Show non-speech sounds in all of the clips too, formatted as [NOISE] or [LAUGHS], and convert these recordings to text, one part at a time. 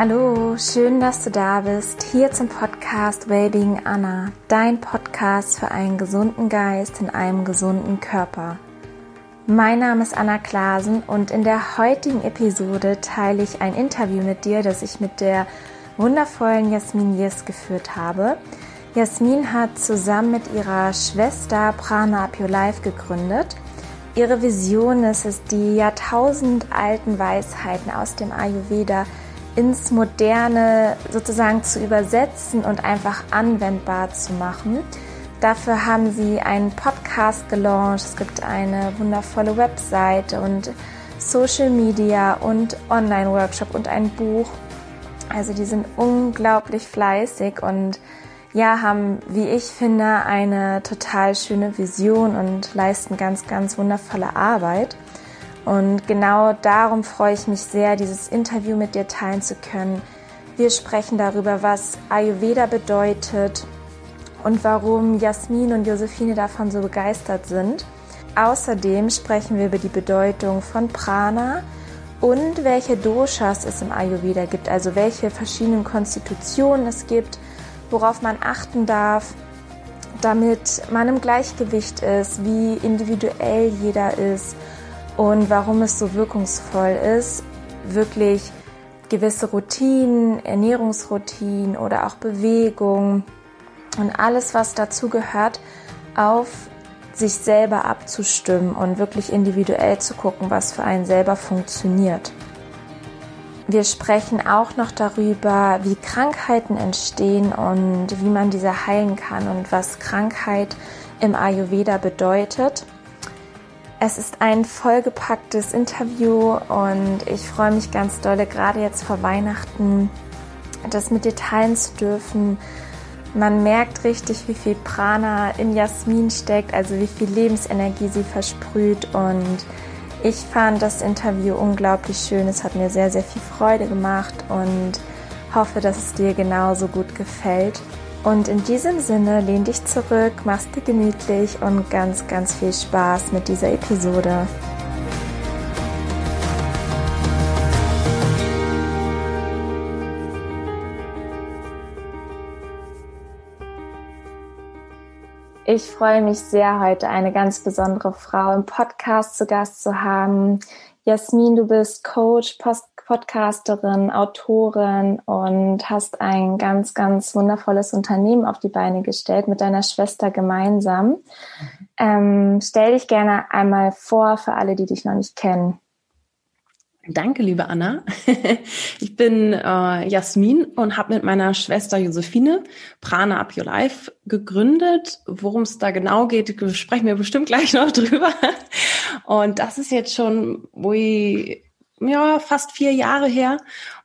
Hallo, schön, dass du da bist. Hier zum Podcast Wellbeing Anna, dein Podcast für einen gesunden Geist in einem gesunden Körper. Mein Name ist Anna Klasen und in der heutigen Episode teile ich ein Interview mit dir, das ich mit der wundervollen Jasmin Yes geführt habe. Jasmin hat zusammen mit ihrer Schwester Prana Your Life gegründet. Ihre Vision ist es, die jahrtausendalten Weisheiten aus dem Ayurveda ins Moderne sozusagen zu übersetzen und einfach anwendbar zu machen. Dafür haben sie einen Podcast gelauncht, es gibt eine wundervolle Webseite und Social Media und Online-Workshop und ein Buch. Also die sind unglaublich fleißig und ja, haben, wie ich finde, eine total schöne Vision und leisten ganz, ganz wundervolle Arbeit. Und genau darum freue ich mich sehr, dieses Interview mit dir teilen zu können. Wir sprechen darüber, was Ayurveda bedeutet und warum Jasmin und Josephine davon so begeistert sind. Außerdem sprechen wir über die Bedeutung von Prana und welche Doshas es im Ayurveda gibt, also welche verschiedenen Konstitutionen es gibt, worauf man achten darf, damit man im Gleichgewicht ist, wie individuell jeder ist und warum es so wirkungsvoll ist, wirklich gewisse Routinen, Ernährungsroutinen oder auch Bewegung und alles, was dazu gehört, auf sich selber abzustimmen und wirklich individuell zu gucken, was für einen selber funktioniert. Wir sprechen auch noch darüber, wie Krankheiten entstehen und wie man diese heilen kann und was Krankheit im Ayurveda bedeutet. Es ist ein vollgepacktes Interview und ich freue mich ganz dolle, gerade jetzt vor Weihnachten, das mit dir teilen zu dürfen. Man merkt richtig, wie viel Prana in Jasmin steckt, also wie viel Lebensenergie sie versprüht und ich fand das Interview unglaublich schön. Es hat mir sehr, sehr viel Freude gemacht und hoffe, dass es dir genauso gut gefällt. Und in diesem Sinne lehn dich zurück, mach's dir gemütlich und ganz, ganz viel Spaß mit dieser Episode. Ich freue mich sehr, heute eine ganz besondere Frau im Podcast zu Gast zu haben. Jasmin, du bist Coach, Post Podcasterin, Autorin und hast ein ganz, ganz wundervolles Unternehmen auf die Beine gestellt mit deiner Schwester gemeinsam. Mhm. Ähm, stell dich gerne einmal vor für alle, die dich noch nicht kennen. Danke, liebe Anna. [LAUGHS] Ich bin äh, Jasmin und habe mit meiner Schwester Josephine Prana Up Your Life gegründet. Worum es da genau geht, sprechen wir bestimmt gleich noch [LAUGHS] drüber. Und das ist jetzt schon, ich ja, fast vier Jahre her.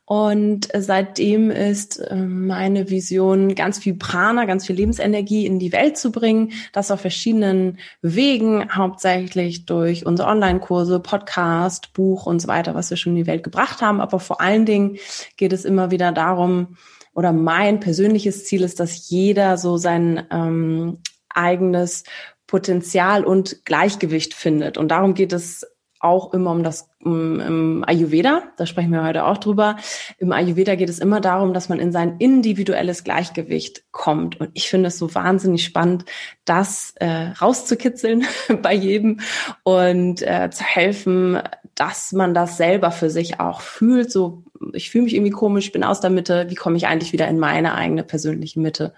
Und seitdem ist ähm, meine Vision, ganz viel Prana, ganz viel Lebensenergie in die Welt zu bringen. Das auf verschiedenen Wegen, hauptsächlich durch unsere Online-Kurse, Podcast, Buch und so weiter, was wir schon in die Welt gebracht haben. Aber vor allen Dingen geht es immer wieder darum, oder mein persönliches Ziel ist, dass jeder so sein ähm, eigenes Potenzial und Gleichgewicht findet. Und darum geht es auch immer um das um, im Ayurveda, da sprechen wir heute auch drüber. Im Ayurveda geht es immer darum, dass man in sein individuelles Gleichgewicht kommt. Und ich finde es so wahnsinnig spannend, das äh, rauszukitzeln [LAUGHS] bei jedem und äh, zu helfen, dass man das selber für sich auch fühlt. So, ich fühle mich irgendwie komisch, bin aus der Mitte, wie komme ich eigentlich wieder in meine eigene persönliche Mitte?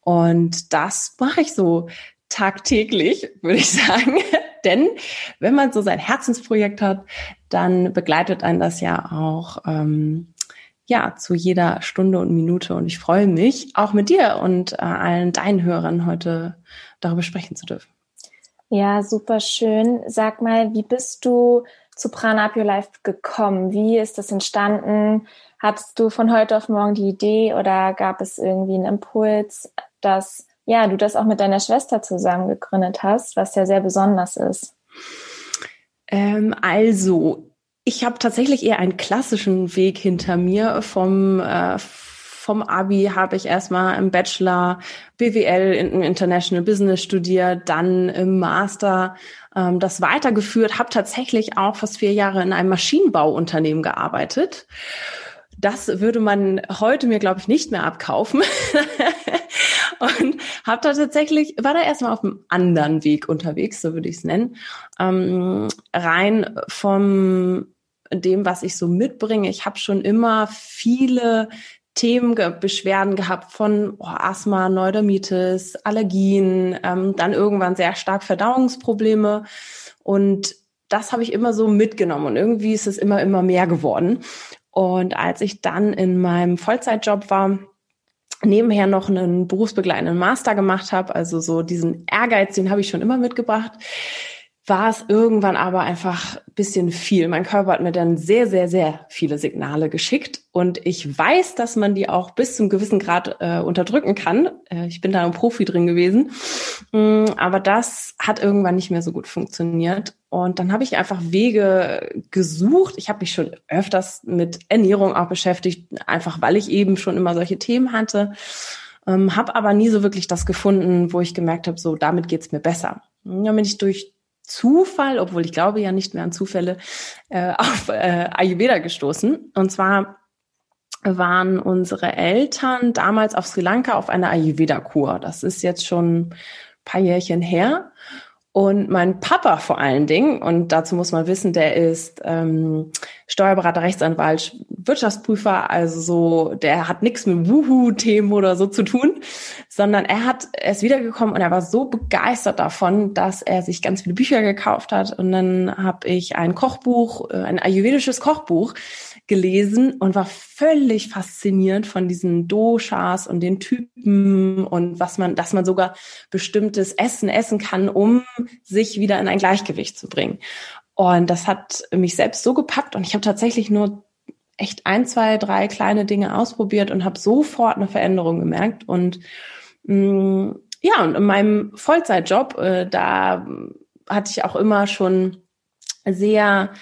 Und das mache ich so tagtäglich, würde ich [LAUGHS] sagen. Denn wenn man so sein Herzensprojekt hat, dann begleitet einen das ja auch ähm, ja zu jeder Stunde und Minute. Und ich freue mich, auch mit dir und äh, allen deinen Hörern heute darüber sprechen zu dürfen. Ja, super schön. Sag mal, wie bist du zu Prana Up Life gekommen? Wie ist das entstanden? Hattest du von heute auf morgen die Idee oder gab es irgendwie einen Impuls, dass ja, du das auch mit deiner Schwester zusammen gegründet hast, was ja sehr besonders ist. Ähm, also, ich habe tatsächlich eher einen klassischen Weg hinter mir. Vom, äh, vom Abi habe ich erstmal im Bachelor BWL in International Business studiert, dann im Master ähm, das weitergeführt, habe tatsächlich auch fast vier Jahre in einem Maschinenbauunternehmen gearbeitet das würde man heute mir, glaube ich, nicht mehr abkaufen. [LAUGHS] und habe da tatsächlich, war da erstmal auf einem anderen Weg unterwegs, so würde ich es nennen. Ähm, rein vom dem, was ich so mitbringe. Ich habe schon immer viele Themen, Beschwerden gehabt von oh, Asthma, Neurodermitis, Allergien, ähm, dann irgendwann sehr stark Verdauungsprobleme und das habe ich immer so mitgenommen und irgendwie ist es immer, immer mehr geworden. Und als ich dann in meinem Vollzeitjob war, nebenher noch einen berufsbegleitenden Master gemacht habe, also so diesen Ehrgeiz, den habe ich schon immer mitgebracht, war es irgendwann aber einfach bisschen viel. Mein Körper hat mir dann sehr, sehr, sehr viele Signale geschickt und ich weiß, dass man die auch bis zum gewissen Grad äh, unterdrücken kann. Äh, ich bin da ein Profi drin gewesen, mm, aber das hat irgendwann nicht mehr so gut funktioniert und dann habe ich einfach Wege gesucht. Ich habe mich schon öfters mit Ernährung auch beschäftigt, einfach weil ich eben schon immer solche Themen hatte. Ähm, habe aber nie so wirklich das gefunden, wo ich gemerkt habe, so damit geht's mir besser. dann bin ich durch Zufall, obwohl ich glaube ja nicht mehr an Zufälle, äh, [LAUGHS] auf äh, Ayurveda gestoßen. Und zwar waren unsere Eltern damals auf Sri Lanka auf einer Ayurveda-Kur. Das ist jetzt schon ein paar Jährchen her. Und mein Papa vor allen Dingen, und dazu muss man wissen, der ist ähm, Steuerberater, Rechtsanwalt, Wirtschaftsprüfer, also so, der hat nichts mit Wuhu-Themen oder so zu tun, sondern er hat, er ist wiedergekommen und er war so begeistert davon, dass er sich ganz viele Bücher gekauft hat. Und dann habe ich ein Kochbuch, äh, ein ayurvedisches Kochbuch gelesen und war völlig fasziniert von diesen Doshas und den Typen und was man, dass man sogar bestimmtes Essen essen kann, um sich wieder in ein Gleichgewicht zu bringen. Und das hat mich selbst so gepackt und ich habe tatsächlich nur echt ein, zwei, drei kleine Dinge ausprobiert und habe sofort eine Veränderung gemerkt. Und mh, mm, ja, und in meinem Vollzeitjob, äh, da hatte ich auch immer schon sehr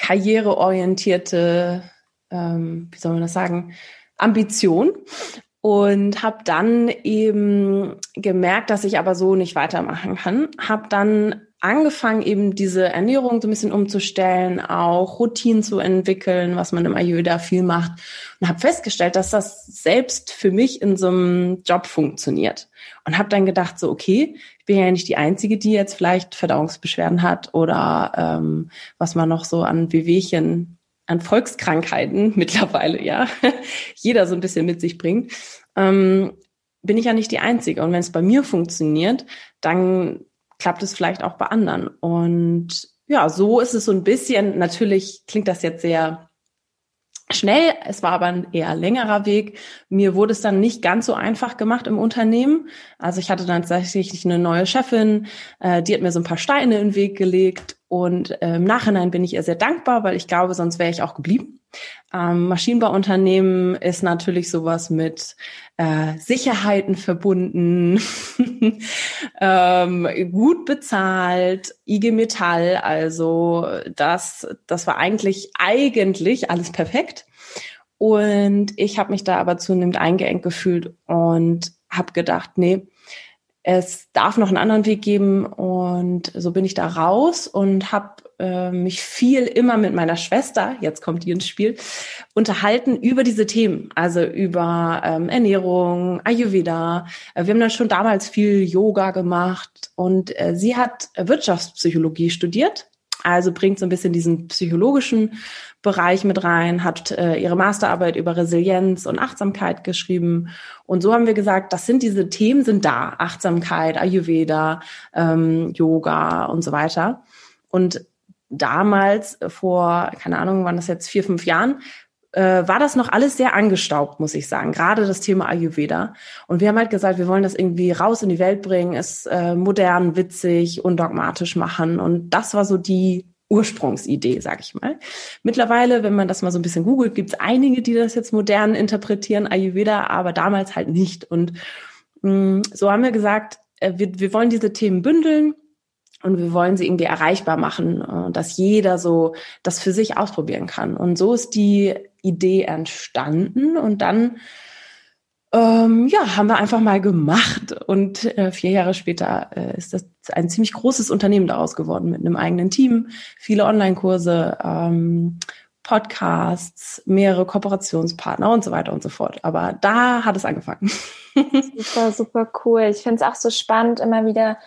karriereorientierte, ähm, wie soll man das sagen, Ambition und habe dann eben gemerkt, dass ich aber so nicht weitermachen kann. Habe dann angefangen, eben diese Ernährung so ein bisschen umzustellen, auch Routinen zu entwickeln, was man im Ayurveda viel macht. Und habe festgestellt, dass das selbst für mich in so einem Job funktioniert. Und habe dann gedacht, so okay, ich bin ja nicht die Einzige, die jetzt vielleicht Verdauungsbeschwerden hat oder ähm, was man noch so an Wehwehchen, an Volkskrankheiten [LAUGHS] mittlerweile, ja, [LAUGHS] jeder so ein bisschen mit sich bringt, ähm, bin ich ja nicht die Einzige. Und wenn es bei mir funktioniert, dann klappt es vielleicht auch bei anderen. Und ja, so ist es so ein bisschen, natürlich klingt das jetzt sehr schnell. Es war aber ein eher längerer Weg. Mir wurde es dann nicht ganz so einfach gemacht im Unternehmen. Also ich hatte dann tatsächlich eine neue Chefin, äh, die hat mir so ein paar Steine in den Weg gelegt und äh, im Nachhinein bin ich ihr sehr dankbar, weil ich glaube, sonst wäre ich auch geblieben. Ähm, Maschinenbauunternehmen ist natürlich sowas mit äh, Sicherheiten verbunden, [LAUGHS] ähm, gut bezahlt, IG Metall, also das, das war eigentlich eigentlich alles perfekt. Und ich habe mich da aber zunehmend eingeengt gefühlt und habe gedacht, nee, es darf noch einen anderen Weg geben und so bin ich da raus und habe äh, mich viel immer mit meiner Schwester, jetzt kommt die ins Spiel, unterhalten über diese Themen, also über ähm, Ernährung, Ayurveda. Äh, wir haben dann schon damals viel Yoga gemacht und äh, sie hat Wirtschaftspsychologie studiert, also bringt so ein bisschen diesen psychologischen Bereich mit rein, hat äh, ihre Masterarbeit über Resilienz und Achtsamkeit geschrieben. Und so haben wir gesagt, das sind diese Themen, sind da. Achtsamkeit, Ayurveda, ähm, Yoga und so weiter. Und damals, vor, keine Ahnung, wann das jetzt vier, fünf Jahren, äh, war das noch alles sehr angestaubt, muss ich sagen. Gerade das Thema Ayurveda. Und wir haben halt gesagt, wir wollen das irgendwie raus in die Welt bringen, es äh, modern, witzig, undogmatisch machen. Und das war so die Ursprungsidee, sag ich mal. Mittlerweile, wenn man das mal so ein bisschen googelt, gibt es einige, die das jetzt modern interpretieren, Ayurveda, aber damals halt nicht. Und mh, mm, so haben wir gesagt, äh, wir, wir wollen diese Themen bündeln und wir wollen sie irgendwie erreichbar machen, äh, dass jeder so das für sich ausprobieren kann. Und so ist die Idee entstanden und dann ähm, ja, haben wir einfach mal gemacht und äh, vier Jahre später äh, ist das ein ziemlich großes Unternehmen daraus geworden mit einem eigenen Team, viele Online-Kurse ähm, Podcasts, mehrere Kooperationspartner und so weiter und so fort. Aber da hat es angefangen. [LAUGHS] Super, super cool. Ich finde es auch so spannend, immer wieder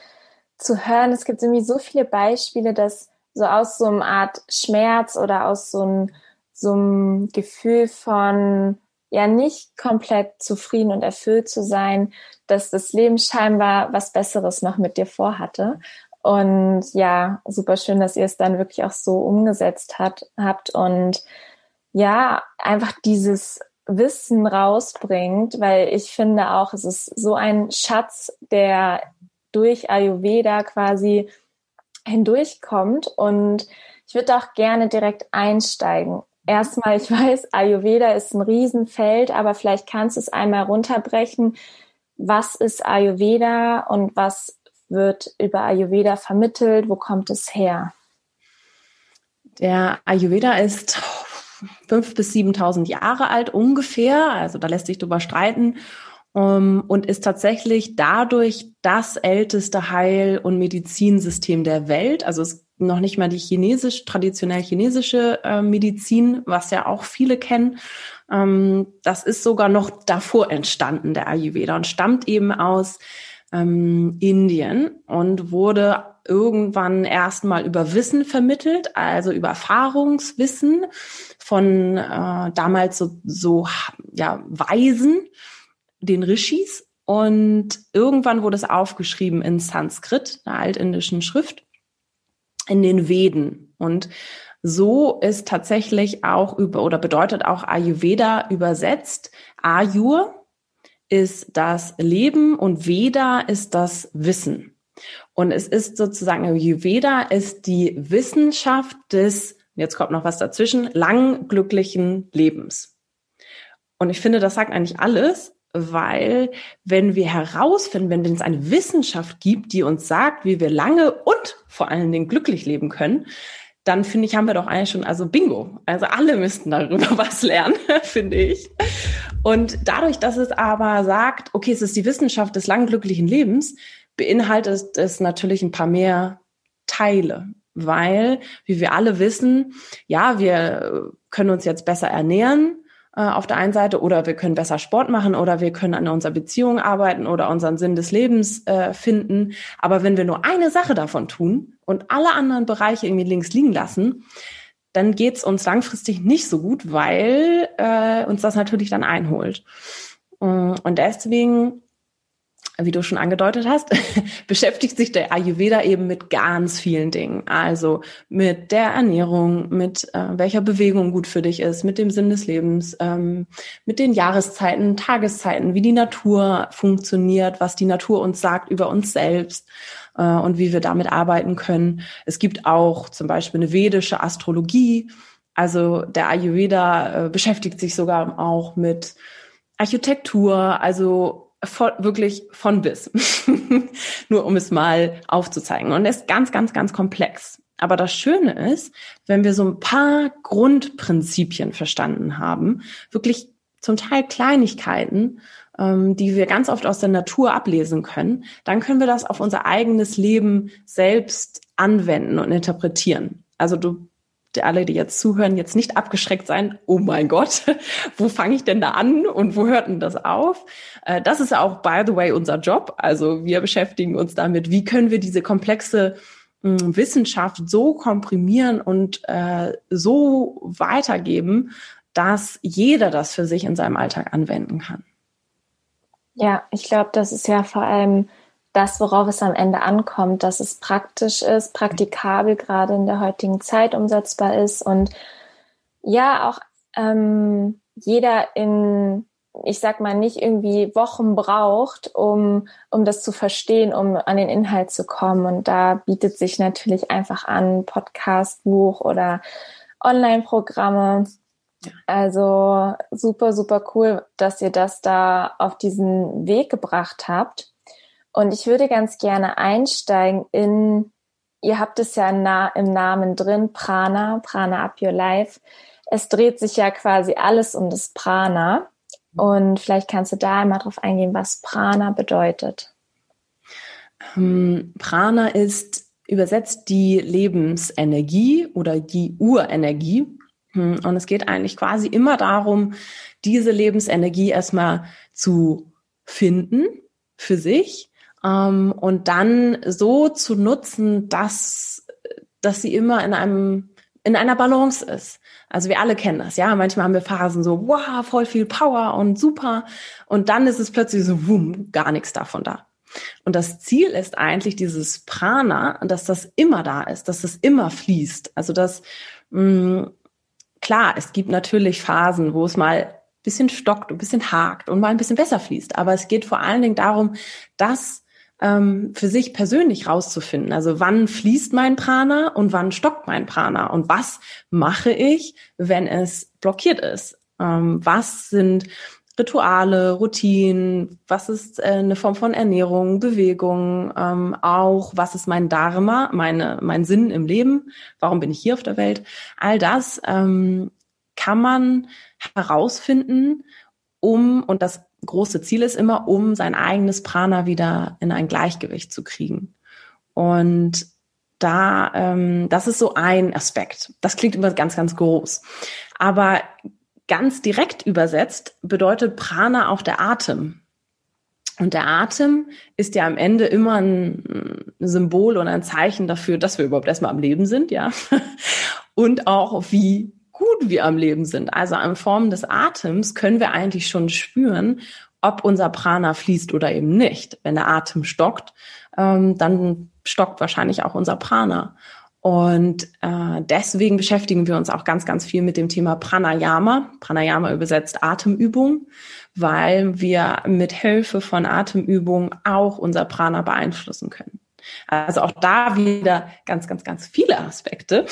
zu hören. Es gibt irgendwie so viele Beispiele, dass so aus so einer Art Schmerz oder aus so einem, so einem Gefühl von ja nicht komplett zufrieden und erfüllt zu sein, dass das Leben scheinbar was Besseres noch mit dir vorhatte. Und ja, super schön, dass ihr es dann wirklich auch so umgesetzt hat, habt und ja, einfach dieses Wissen rausbringt, weil ich finde auch, es ist so ein Schatz, der durch Ayurveda quasi hindurchkommt. Und ich würde auch gerne direkt einsteigen. Erstmal, ich [LAUGHS] weiß, Ayurveda ist ein Riesenfeld, aber vielleicht kannst du es einmal runterbrechen. Was ist Ayurveda und was wird über Ayurveda vermittelt? Wo kommt es her? Der Ayurveda ist fünf bis 7.000 Jahre alt ungefähr. Also da lässt sich drüber streiten. Um, ähm, und ist tatsächlich dadurch das älteste Heil- und Medizinsystem der Welt. Also es ist noch nicht mal die chinesisch, traditionell chinesische äh, Medizin, was ja auch viele kennen. Ähm, das ist sogar noch davor entstanden, der Ayurveda, und stammt eben aus ähm, Indien und wurde irgendwann erstmal über Wissen vermittelt, also über Erfahrungswissen von äh, damals so, so ja, Weisen, den Rishis. Und irgendwann wurde es aufgeschrieben in Sanskrit, einer altindischen Schrift, in den Veden. Und so ist tatsächlich auch über oder bedeutet auch Ayurveda übersetzt. Ayur ist das Leben und Veda ist das Wissen. Und es ist sozusagen, Ayurveda ist die Wissenschaft des, jetzt kommt noch was dazwischen, lang glücklichen Lebens. Und ich finde, das sagt eigentlich alles, weil wenn wir herausfinden, wenn es eine Wissenschaft gibt, die uns sagt, wie wir lange und vor allen Dingen glücklich leben können, dann finde ich, haben wir doch eigentlich schon, also Bingo. Also alle müssten darüber [LAUGHS] was lernen, [LAUGHS] finde ich. Und dadurch, dass es aber sagt, okay, es ist die Wissenschaft des langen glücklichen Lebens, beinhaltet es natürlich ein paar mehr Teile. Weil, wie wir alle wissen, ja, wir können uns jetzt besser ernähren, äh, auf der einen Seite oder wir können besser Sport machen oder wir können an unserer Beziehung arbeiten oder unseren Sinn des Lebens äh, finden. Aber wenn wir nur eine Sache davon tun und alle anderen Bereiche irgendwie links liegen lassen, dann geht's uns langfristig nicht so gut, weil äh, uns das natürlich dann einholt. Und deswegen wie du schon angedeutet hast, [LAUGHS] beschäftigt sich der Ayurveda eben mit ganz vielen Dingen. Also mit der Ernährung, mit äh, welcher Bewegung gut für dich ist, mit dem Sinn des Lebens, ähm, mit den Jahreszeiten, Tageszeiten, wie die Natur funktioniert, was die Natur uns sagt über uns selbst äh, und wie wir damit arbeiten können. Es gibt auch zum Beispiel eine vedische Astrologie. Also der Ayurveda äh, beschäftigt sich sogar auch mit Architektur, also von, wirklich von bis. [LAUGHS] Nur um es mal aufzuzeigen. Und er ist ganz, ganz, ganz komplex. Aber das Schöne ist, wenn wir so ein paar Grundprinzipien verstanden haben, wirklich zum Teil Kleinigkeiten, ähm, die wir ganz oft aus der Natur ablesen können, dann können wir das auf unser eigenes Leben selbst anwenden und interpretieren. Also du alle, die jetzt zuhören, jetzt nicht abgeschreckt sein, oh mein Gott, [LAUGHS] wo fange ich denn da an und wo hört denn das auf? Äh, das ist auch, by the way, unser Job. Also wir beschäftigen uns damit, wie können wir diese komplexe hm, Wissenschaft so komprimieren und äh, so weitergeben, dass jeder das für sich in seinem Alltag anwenden kann. Ja, ich glaube, das ist ja vor allem das, worauf es am Ende ankommt, dass es praktisch ist, praktikabel gerade in der heutigen Zeit umsetzbar ist und ja auch ähm, jeder in, ich sag mal, nicht irgendwie Wochen braucht, um, um das zu verstehen, um an den Inhalt zu kommen. Und da bietet sich natürlich einfach an, Podcast, Buch oder Online-Programme. Also super, super cool, dass ihr das da auf diesen Weg gebracht habt. Und ich würde ganz gerne einsteigen in, ihr habt es ja im Namen drin, Prana, Prana Up Your Life. Es dreht sich ja quasi alles um das Prana. Und vielleicht kannst du da einmal drauf eingehen, was Prana bedeutet. Ähm, Prana ist übersetzt die Lebensenergie oder die Urenergie. Hm, und es geht eigentlich quasi immer darum, diese Lebensenergie erstmal zu finden für sich und dann so zu nutzen, dass, dass sie immer in einem in einer Balance ist. Also wir alle kennen das, ja. Manchmal haben wir Phasen so, wow, voll viel Power und super. Und dann ist es plötzlich so, wumm, gar nichts davon da. Und das Ziel ist eigentlich dieses Prana, dass das immer da ist, dass es immer fließt. Also dass mh, mm, klar, es gibt natürlich Phasen, wo es mal ein bisschen stockt, ein bisschen hakt und mal ein bisschen besser fließt. Aber es geht vor allen Dingen darum, das ähm, für sich persönlich rauszufinden. Also wann fließt mein Prana und wann stockt mein Prana? Und was mache ich, wenn es blockiert ist? Ähm, was sind Rituale, Routinen, was ist äh, eine Form von Ernährung, Bewegung, ähm, auch was ist mein Dharma, meine, mein Sinn im Leben, warum bin ich hier auf der Welt, all das ähm, kann man herausfinden, um, und das große Ziel ist immer, um sein eigenes Prana wieder in ein Gleichgewicht zu kriegen. Und da, ähm, das ist so ein Aspekt. Das klingt immer ganz, ganz groß. Aber ganz direkt übersetzt bedeutet Prana auch der Atem. Und der Atem ist ja am Ende immer ein Symbol und ein Zeichen dafür, dass wir überhaupt erstmal am Leben sind, ja. [LAUGHS] Und auch wie gut wir am Leben sind. Also in Form des Atems können wir eigentlich schon spüren, ob unser Prana fließt oder eben nicht. Wenn der Atem stockt, ähm, dann stockt wahrscheinlich auch unser Prana. Und äh, deswegen beschäftigen wir uns auch ganz, ganz viel mit dem Thema Pranayama. Pranayama übersetzt Atemübung, weil wir mit Hilfe von Atemübung auch unser Prana beeinflussen können. Also auch da wieder ganz, ganz, ganz viele Aspekte.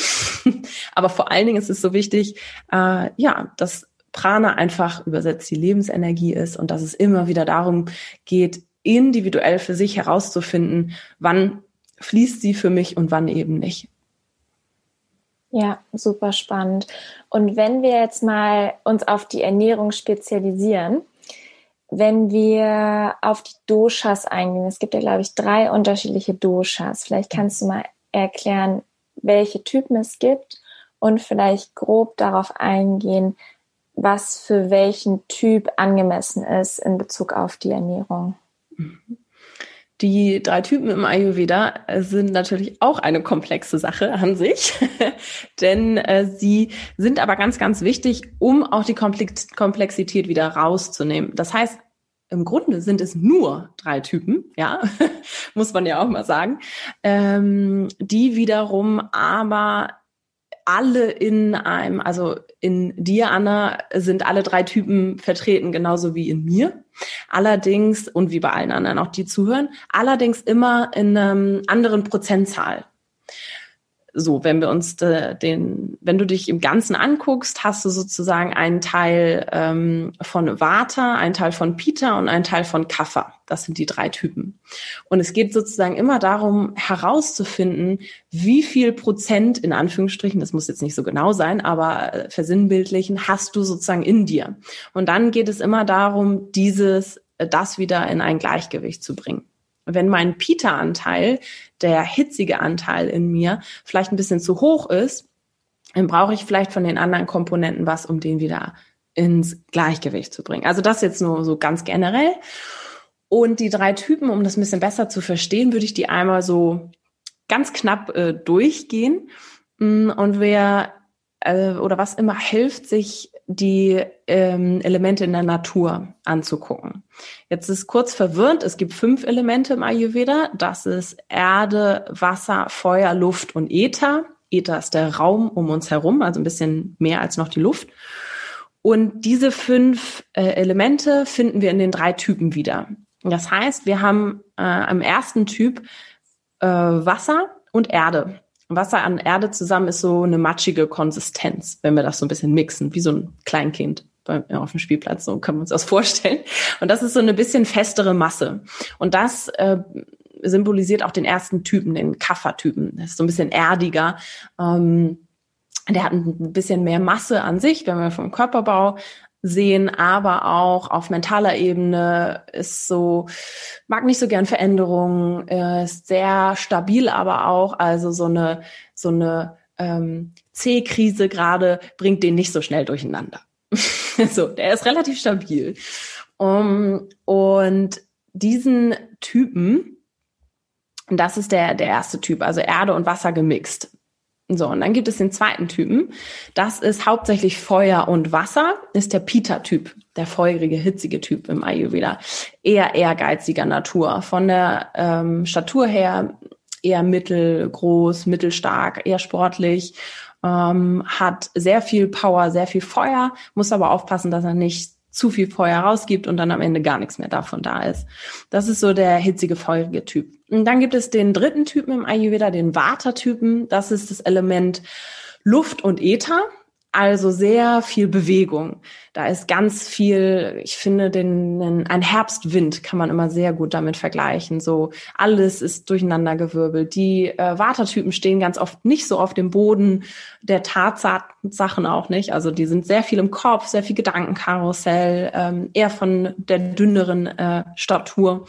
[LAUGHS] Aber vor allen Dingen ist es so wichtig, äh, ja, dass Prana einfach übersetzt die Lebensenergie ist und dass es immer wieder darum geht, individuell für sich herauszufinden, wann fließt sie für mich und wann eben nicht. Ja, super spannend. Und wenn wir jetzt mal uns auf die Ernährung spezialisieren, wenn wir auf die Doshas eingehen, es gibt ja, glaube ich, drei unterschiedliche Doshas. Vielleicht kannst du mal erklären, welche Typen es gibt und vielleicht grob darauf eingehen, was für welchen Typ angemessen ist in Bezug auf die Ernährung. Mhm. Die drei Typen im Ayurveda sind natürlich auch eine komplexe Sache an sich, [LAUGHS] denn äh, sie sind aber ganz, ganz wichtig, um auch die Komplexität wieder rauszunehmen. Das heißt, im Grunde sind es nur drei Typen, ja, [LAUGHS] muss man ja auch mal sagen, ähm, die wiederum aber alle in einem, also in dir, Anna, sind alle drei Typen vertreten, genauso wie in mir. Allerdings, und wie bei allen anderen auch, die zuhören, allerdings immer in einem anderen Prozentzahl. So, wenn wir uns de, den, wenn du dich im Ganzen anguckst, hast du sozusagen einen Teil ähm, von Vata, einen Teil von Pita und einen Teil von Kapha. Das sind die drei Typen. Und es geht sozusagen immer darum, herauszufinden, wie viel Prozent, in Anführungsstrichen, das muss jetzt nicht so genau sein, aber äh, versinnbildlichen, hast du sozusagen in dir. Und dann geht es immer darum, dieses, äh, das wieder in ein Gleichgewicht zu bringen wenn mein Pita-Anteil, der hitzige Anteil in mir, vielleicht ein bisschen zu hoch ist, dann brauche ich vielleicht von den anderen Komponenten was, um den wieder ins Gleichgewicht zu bringen. Also das jetzt nur so ganz generell. Und die drei Typen, um das ein bisschen besser zu verstehen, würde ich die einmal so ganz knapp äh, durchgehen. Mm, und wer äh, oder was immer hilft, sich die ähm, Elemente in der Natur anzugucken. Jetzt ist kurz verwirrend, es gibt fünf Elemente im Ayurveda. Das ist Erde, Wasser, Feuer, Luft und Äther. Äther ist der Raum um uns herum, also ein bisschen mehr als noch die Luft. Und diese fünf äh, Elemente finden wir in den drei Typen wieder. Das heißt, wir haben äh, im ersten Typ äh, Wasser und Erde. Wasser an Erde zusammen ist so eine matschige Konsistenz, wenn wir das so ein bisschen mixen, wie so ein Kleinkind auf dem Spielplatz, so können wir uns das [LAUGHS] vorstellen. Und das ist so eine bisschen festere Masse. Und das äh, symbolisiert auch den ersten Typen, den Kaffertypen. Das ist so ein bisschen erdiger. Ähm, der hat ein bisschen mehr Masse an sich, wenn wir vom Körperbau sehen, aber auch auf mentaler Ebene ist so, mag nicht so gern Veränderungen, ist sehr stabil, aber auch, also so eine, so eine ähm, C-Krise gerade bringt den nicht so schnell durcheinander. [LAUGHS] so, der ist relativ stabil. Um, und diesen Typen, das ist der, der erste Typ, also Erde und Wasser gemixt. So, und dann gibt es den zweiten Typen. Das ist hauptsächlich Feuer und Wasser, ist der Pita-Typ, der feurige, hitzige Typ im Ayurveda. Eher ehrgeiziger Natur. Von der ähm, Statur her eher mittelgroß, mittelstark, eher sportlich, ähm, hat sehr viel Power, sehr viel Feuer, muss aber aufpassen, dass er nicht zu viel Feuer rausgibt und dann am Ende gar nichts mehr davon da ist. Das ist so der hitzige, feurige Typ. Und dann gibt es den dritten Typen im Ayurveda, den Vata-Typen. Das ist das Element Luft und Äther. Also sehr viel Bewegung. Da ist ganz viel, ich finde, den, ein Herbstwind kann man immer sehr gut damit vergleichen. So alles ist durcheinandergewirbelt. Die äh, Watertypen stehen ganz oft nicht so auf dem Boden der Tatsachen auch nicht. Also die sind sehr viel im Kopf, sehr viel Gedankenkarussell, ähm, eher von der dünneren äh, Statur.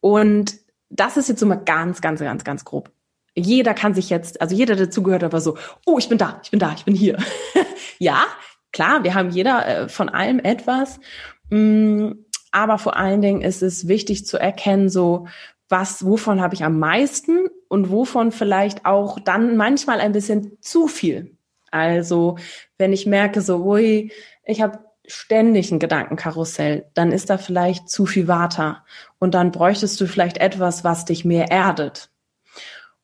Und das ist jetzt mal ganz, ganz, ganz, ganz grob jeder kann sich jetzt, also jeder, der zugehört hat, war so, oh, ich bin da, ich bin da, ich bin hier. [LAUGHS] ja, klar, wir haben jeder äh, von allem etwas. Mm, aber vor allen Dingen ist es wichtig zu erkennen, so, was, wovon habe ich am meisten und wovon vielleicht auch dann manchmal ein bisschen zu viel. Also, wenn ich merke, so, ui, ich habe ständig ein Gedankenkarussell, dann ist da vielleicht zu viel Water und dann bräuchtest du vielleicht etwas, was dich mehr erdet.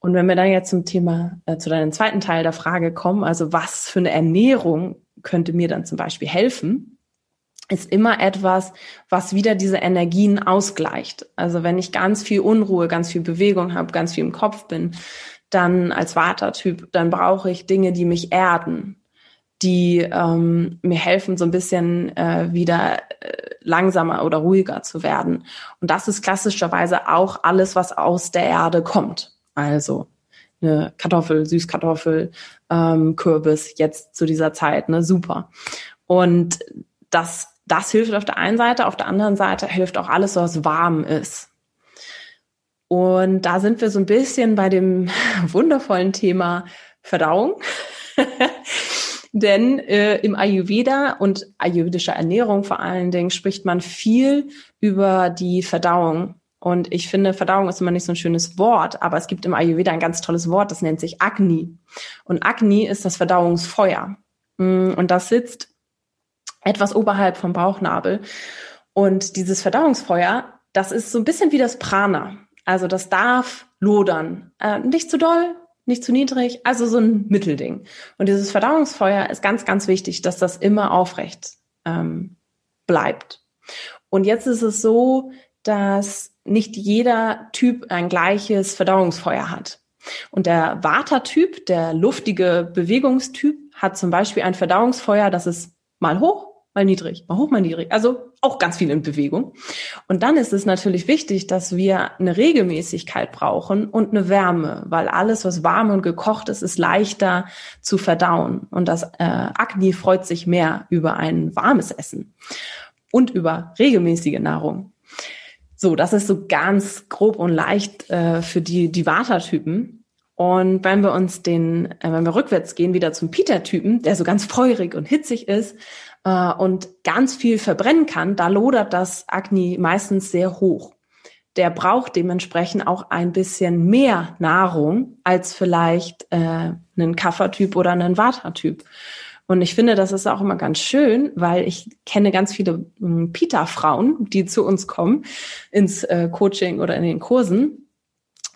Und wenn wir dann jetzt zum Thema, äh, zu deinem zweiten Teil der Frage kommen, also was für eine Ernährung könnte mir dann zum Beispiel helfen, ist immer etwas, was wieder diese Energien ausgleicht. Also wenn ich ganz viel Unruhe, ganz viel Bewegung habe, ganz viel im Kopf bin, dann als Watertyp, dann brauche ich Dinge, die mich erden, die ähm, mir helfen, so ein bisschen äh, wieder äh, langsamer oder ruhiger zu werden. Und das ist klassischerweise auch alles, was aus der Erde kommt. Also eine Kartoffel, Süßkartoffel, ähm, Kürbis jetzt zu dieser Zeit, ne, super. Und das, das hilft auf der einen Seite, auf der anderen Seite hilft auch alles, was warm ist. Und da sind wir so ein bisschen bei dem [LAUGHS] wundervollen Thema Verdauung. [LAUGHS] Denn äh, im Ayurveda und ayurvedischer Ernährung vor allen Dingen spricht man viel über die Verdauung. Und ich finde, Verdauung ist immer nicht so ein schönes Wort, aber es gibt im Ayurveda ein ganz tolles Wort, das nennt sich Agni. Und Agni ist das Verdauungsfeuer. Mm, und das sitzt etwas oberhalb vom Bauchnabel. Und dieses Verdauungsfeuer, das ist so ein bisschen wie das Prana. Also das darf lodern. Äh, nicht zu doll, nicht zu niedrig, also so ein Mittelding. Und dieses Verdauungsfeuer ist ganz, ganz wichtig, dass das immer aufrecht ähm, bleibt. Und jetzt ist es so, dass nicht jeder Typ ein gleiches Verdauungsfeuer hat. Und der Vata-Typ, der luftige Bewegungstyp, hat zum Beispiel ein Verdauungsfeuer, das ist mal hoch, mal niedrig, mal hoch, mal niedrig. Also auch ganz viel in Bewegung. Und dann ist es natürlich wichtig, dass wir eine Regelmäßigkeit brauchen und eine Wärme, weil alles, was warm und gekocht ist, ist leichter zu verdauen. Und das äh, Agni freut sich mehr über ein warmes Essen und über regelmäßige Nahrung. So, das ist so ganz grob und leicht äh, für die, die Vata-Typen. Und wenn wir uns den, äh, wenn wir rückwärts gehen, wieder zum Peter-Typen, der so ganz feurig und hitzig ist äh, und ganz viel verbrennen kann, da lodert das Agni meistens sehr hoch. Der braucht dementsprechend auch ein bisschen mehr Nahrung als vielleicht äh, einen Kaffertyp oder einen Vata-Typ. Und ich finde, das ist auch immer ganz schön, weil ich kenne ganz viele hm, Pita-Frauen, die zu uns kommen ins äh, Coaching oder in den Kursen.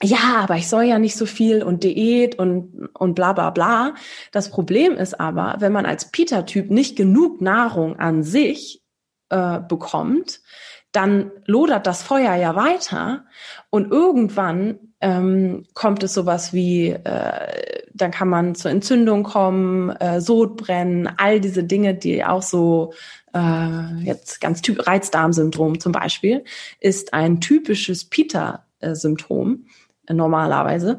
Ja, aber ich soll ja nicht so viel und Diät und, und bla bla bla. Das Problem ist aber, wenn man als Pita-Typ nicht genug Nahrung an sich äh, bekommt, dann lodert das Feuer ja weiter und irgendwann ähm, kommt es sowas wie, äh, dann kann man zur Entzündung kommen, äh, Sodbrennen, all diese Dinge, die auch so äh, jetzt ganz typ Reizdarmsyndrom zum Beispiel ist ein typisches Pita-Symptom äh, normalerweise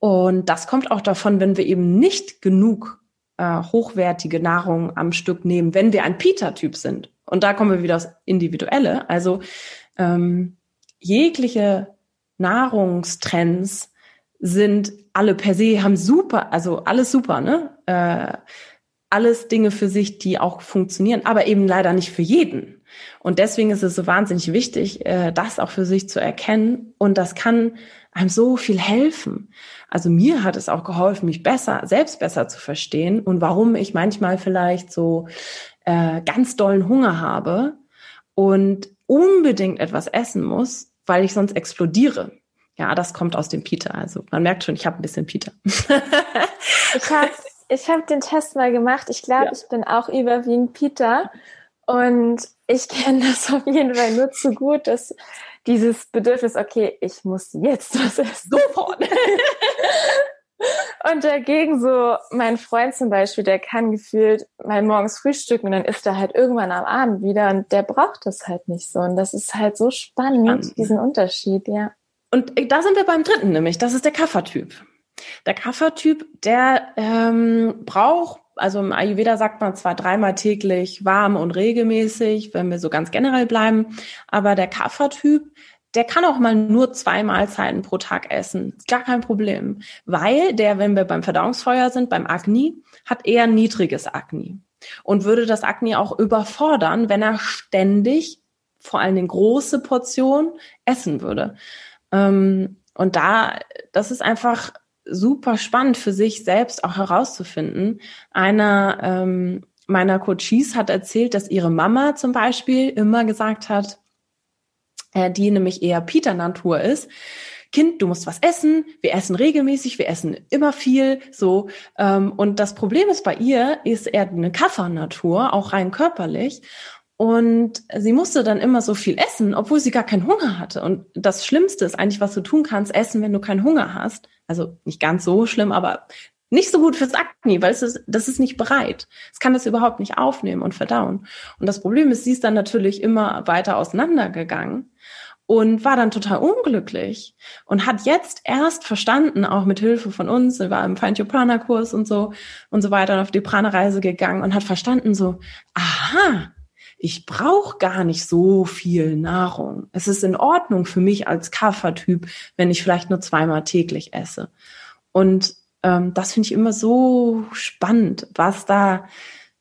und das kommt auch davon, wenn wir eben nicht genug äh, hochwertige Nahrung am Stück nehmen, wenn wir ein Pita-Typ sind. Und da kommen wir wieder aufs Individuelle. Also ähm, jegliche Nahrungstrends sind alle per se, haben super, also alles super, ne? Äh, alles Dinge für sich, die auch funktionieren, aber eben leider nicht für jeden. Und deswegen ist es so wahnsinnig wichtig, äh, das auch für sich zu erkennen. Und das kann einem so viel helfen. Also mir hat es auch geholfen, mich besser, selbst besser zu verstehen und warum ich manchmal vielleicht so äh, ganz dollen Hunger habe und unbedingt etwas essen muss, weil ich sonst explodiere. Ja, das kommt aus dem Peter. Also man merkt schon, ich habe ein bisschen Peter. [LAUGHS] ich habe ich hab den Test mal gemacht. Ich glaube, ja. ich bin auch überwiegend Peter. Und ich kenne das auf jeden Fall nur zu gut, dass dieses Bedürfnis, okay, ich muss jetzt was essen. Sofort. [LAUGHS] Und dagegen so mein Freund zum Beispiel, der kann gefühlt mal morgens frühstücken und dann isst er halt irgendwann am Abend wieder und der braucht das halt nicht so. Und das ist halt so spannend, spannend. diesen Unterschied, ja. Und da sind wir beim dritten nämlich, das ist der Kaffertyp. Der Kaffertyp, der ähm, braucht, also im Ayurveda sagt man zwar dreimal täglich warm und regelmäßig, wenn wir so ganz generell bleiben, aber der Kaffertyp, der kann auch mal nur zwei Mahlzeiten pro Tag essen. Gar kein Problem. Weil der, wenn wir beim Verdauungsfeuer sind, beim Agni, hat eher niedriges Agni. Und würde das Agni auch überfordern, wenn er ständig, vor Dingen große Portionen, essen würde. Ähm, und da, das ist einfach super spannend für sich selbst auch herauszufinden. Einer ähm, meiner Coaches hat erzählt, dass ihre Mama zum Beispiel immer gesagt hat, äh, die nämlich eher Peter-Natur ist, Kind, du musst was essen, wir essen regelmäßig, wir essen immer viel, so. Ähm, und das Problem ist bei ihr, ist eher eine Kaffernatur, auch rein körperlich. Und sie musste dann immer so viel essen, obwohl sie gar keinen Hunger hatte. Und das Schlimmste ist eigentlich, was du tun kannst, essen, wenn du keinen Hunger hast. Also nicht ganz so schlimm, aber nicht so gut fürs Akne, weil es ist, das ist nicht bereit. Es kann das überhaupt nicht aufnehmen und verdauen. Und das Problem ist, sie ist dann natürlich immer weiter auseinandergegangen und war dann total unglücklich und hat jetzt erst verstanden, auch mit Hilfe von uns, war im Find Your Prana Kurs und so und so weiter und auf die Prana Reise gegangen und hat verstanden so, aha, ich brauche gar nicht so viel Nahrung. Es ist in Ordnung für mich als Kaffertyp, wenn ich vielleicht nur zweimal täglich esse. Und ähm, das finde ich immer so spannend, was da,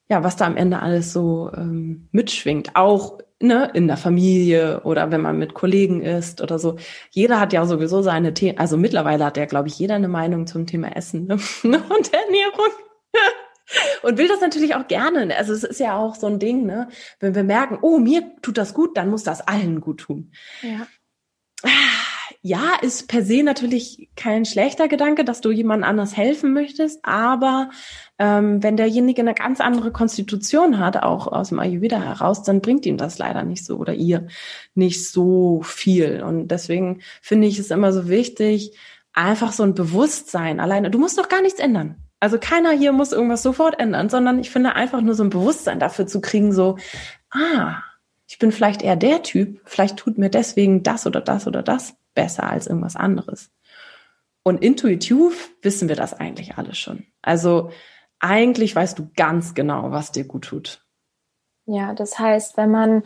ja, was da am Ende alles so ähm, mitschwingt. Auch ne, in der Familie oder wenn man mit Kollegen ist oder so. Jeder hat ja sowieso seine Themen, also mittlerweile hat ja, glaube ich, jeder eine Meinung zum Thema Essen ne? [LAUGHS] und Ernährung. [LAUGHS] Und will das natürlich auch gerne. Also es ist ja auch so ein Ding, ne? Wenn wir merken, oh, mir tut das gut, dann muss das allen gut tun. Ja. Ja, ist per se natürlich kein schlechter Gedanke, dass du jemand anders helfen möchtest, aber ähm, wenn derjenige eine ganz andere Konstitution hat, auch aus dem Ayurveda heraus, dann bringt ihm das leider nicht so oder ihr nicht so viel. Und deswegen finde ich es immer so wichtig, einfach so ein Bewusstsein alleine. Du musst doch gar nichts ändern. Also keiner hier muss irgendwas sofort ändern, sondern ich finde einfach nur so ein Bewusstsein dafür zu kriegen, so, ah, ich bin vielleicht eher der Typ, vielleicht tut mir deswegen das oder das oder das besser als irgendwas anderes. Und intuitiv wissen wir das eigentlich alle schon. Also eigentlich weißt du ganz genau, was dir gut tut. Ja, das heißt, wenn man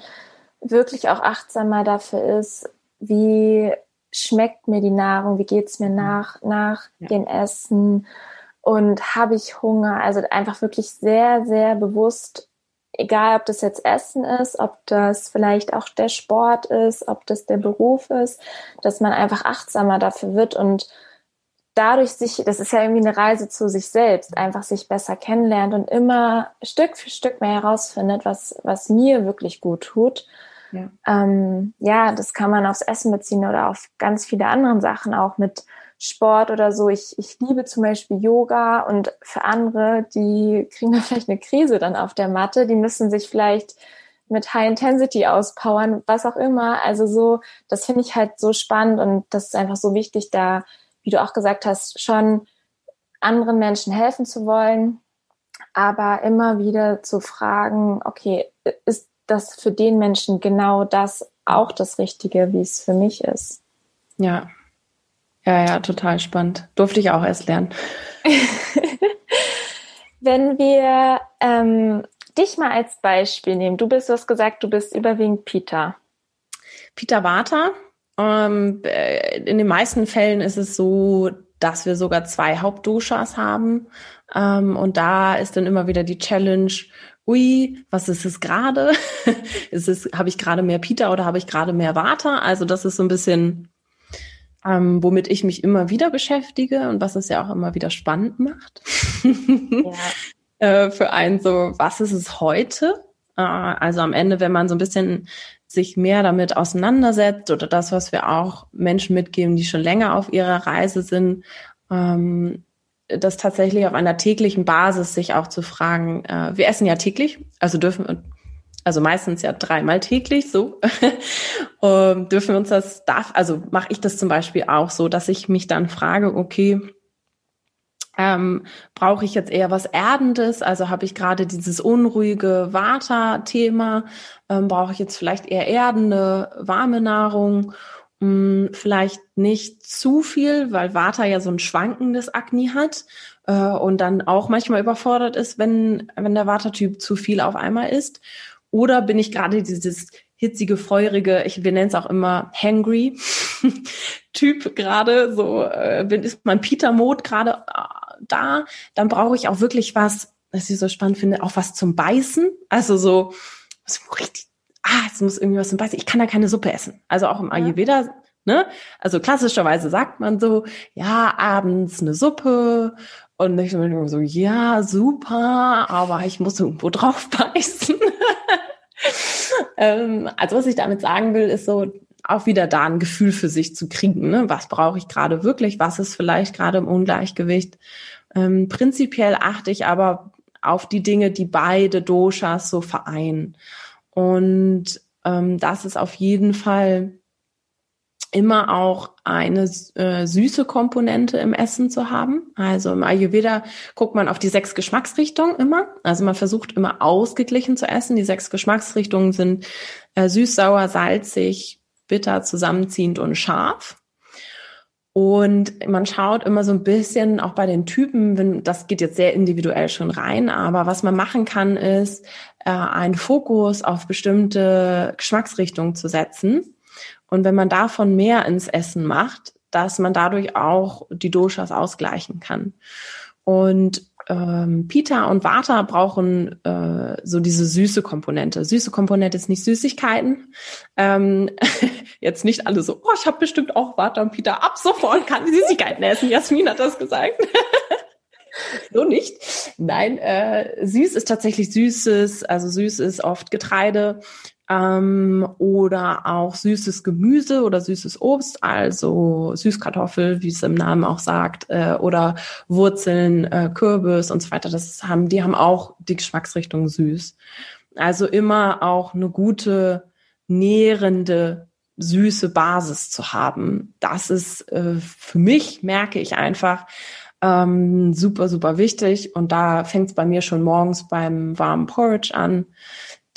wirklich auch achtsamer dafür ist, wie schmeckt mir die Nahrung, wie geht es mir nach, nach ja. dem Essen, und habe ich Hunger? Also einfach wirklich sehr, sehr bewusst, egal ob das jetzt Essen ist, ob das vielleicht auch der Sport ist, ob das der Beruf ist, dass man einfach achtsamer dafür wird und dadurch sich, das ist ja irgendwie eine Reise zu sich selbst, einfach sich besser kennenlernt und immer Stück für Stück mehr herausfindet, was, was mir wirklich gut tut. Ja. Ähm, ja, das kann man aufs Essen beziehen oder auf ganz viele andere Sachen auch mit Sport oder so. Ich, ich liebe zum Beispiel Yoga und für andere, die kriegen da [LAUGHS] vielleicht eine Krise dann auf der Matte. Die müssen sich vielleicht mit High Intensity auspowern, was auch immer. Also so, das finde ich halt so spannend und das ist einfach so wichtig, da, wie du auch gesagt hast, schon anderen Menschen helfen zu wollen, aber immer wieder zu fragen, okay, ist das für den Menschen genau das auch das Richtige, wie es für mich ist? Ja, ja, ja, total spannend. Durfte ich auch erst lernen. [LAUGHS] Wenn wir ähm, dich mal als Beispiel nehmen, du bist, du hast gesagt, du bist überwiegend Peter. Peter Water. Ähm, äh, in den meisten Fällen ist es so, dass wir sogar zwei Hauptdoshas haben. Ähm, und da ist dann immer wieder die Challenge, ui, was ist es gerade? [LAUGHS] ist es, habe ich gerade mehr Pita oder habe ich gerade mehr Vata? Also das ist so ein bisschen, ähm, womit ich mich immer wieder beschäftige und was es ja auch immer wieder spannend macht. ja. [LAUGHS] äh, für einen so, was ist es heute? Äh, also am Ende, wenn man so ein bisschen sich mehr damit auseinandersetzt oder das, was wir auch Menschen mitgeben, die schon länger auf ihrer Reise sind, ähm, das tatsächlich auf einer täglichen Basis sich auch zu fragen, äh, wir essen ja täglich, also dürfen wir, also meistens ja dreimal täglich so, um, [LAUGHS] dürfen wir uns das, darf, also mache ich das zum Beispiel auch so, dass ich mich dann frage, okay, ähm, brauche ich jetzt eher was Erdendes? Also habe ich gerade dieses unruhige Vata-Thema? Ähm, brauche ich jetzt vielleicht eher erdende, warme Nahrung? Hm, vielleicht nicht zu viel, weil Vata ja so ein schwankendes Agni hat äh, und dann auch manchmal überfordert ist, wenn, wenn der Vata-Typ zu viel auf einmal ist. Oder bin ich gerade dieses hitzige, feurige, ich, wir nennen es auch immer hangry [LAUGHS] Typ gerade, so äh, ist mein Peter-Mode gerade äh, da, dann brauche ich auch wirklich was, was ich so spannend finde, auch was zum Beißen. Also so, so richtig ah, es muss irgendwie was zum Beißen. Ich kann da keine Suppe essen. Also auch im Ayurveda, ne? Also klassischerweise sagt man so, ja, abends eine Suppe. Und ich bin so, ja, super, aber ich muss irgendwo [LAUGHS] drauf beißen. Ähm, also was ich damit sagen will, ist so, auch wieder da ein Gefühl für sich zu kriegen. Ne? Was brauche ich gerade wirklich? Was ist vielleicht gerade im Ungleichgewicht? Ähm, prinzipiell achte ich aber auf die Dinge, die beide Doshas so vereinen. Und ähm, das ist auf jeden Fall immer auch eine äh, süße Komponente im Essen zu haben. Also im Ayurveda guckt man auf die sechs Geschmacksrichtungen immer. Also man versucht immer ausgeglichen zu essen. Die sechs Geschmacksrichtungen sind äh, süß, sauer, salzig, bitter, zusammenziehend und scharf. Und man schaut immer so ein bisschen auch bei den Typen, wenn, das geht jetzt sehr individuell schon rein, aber was man machen kann, ist, äh, einen Fokus auf bestimmte Geschmacksrichtungen zu setzen. Und wenn man davon mehr ins Essen macht, dass man dadurch auch die Doshas ausgleichen kann. Und ähm, Pita und Vata brauchen äh, so diese süße Komponente. Süße Komponente ist nicht Süßigkeiten. Ähm, [LAUGHS] jetzt nicht alle so, oh, ich habe bestimmt auch Vata und Pita. Ab sofort kann ich Süßigkeiten essen. Jasmin hat das gesagt. [LAUGHS] so nicht. Nein, äh, süß ist tatsächlich süßes, also süß ist oft Getreide ähm, oder auch süßes Gemüse oder süßes Obst, also Süßkartoffel, wie es im Namen auch sagt, äh, oder Wurzeln, äh, Kürbis und so weiter. Das haben, die haben auch die Geschmacksrichtung süß. Also immer auch eine gute, nährende, süße Basis zu haben. Das ist äh, für mich, merke ich einfach, ähm, super, super wichtig. Und da fängt es bei mir schon morgens beim warmen Porridge an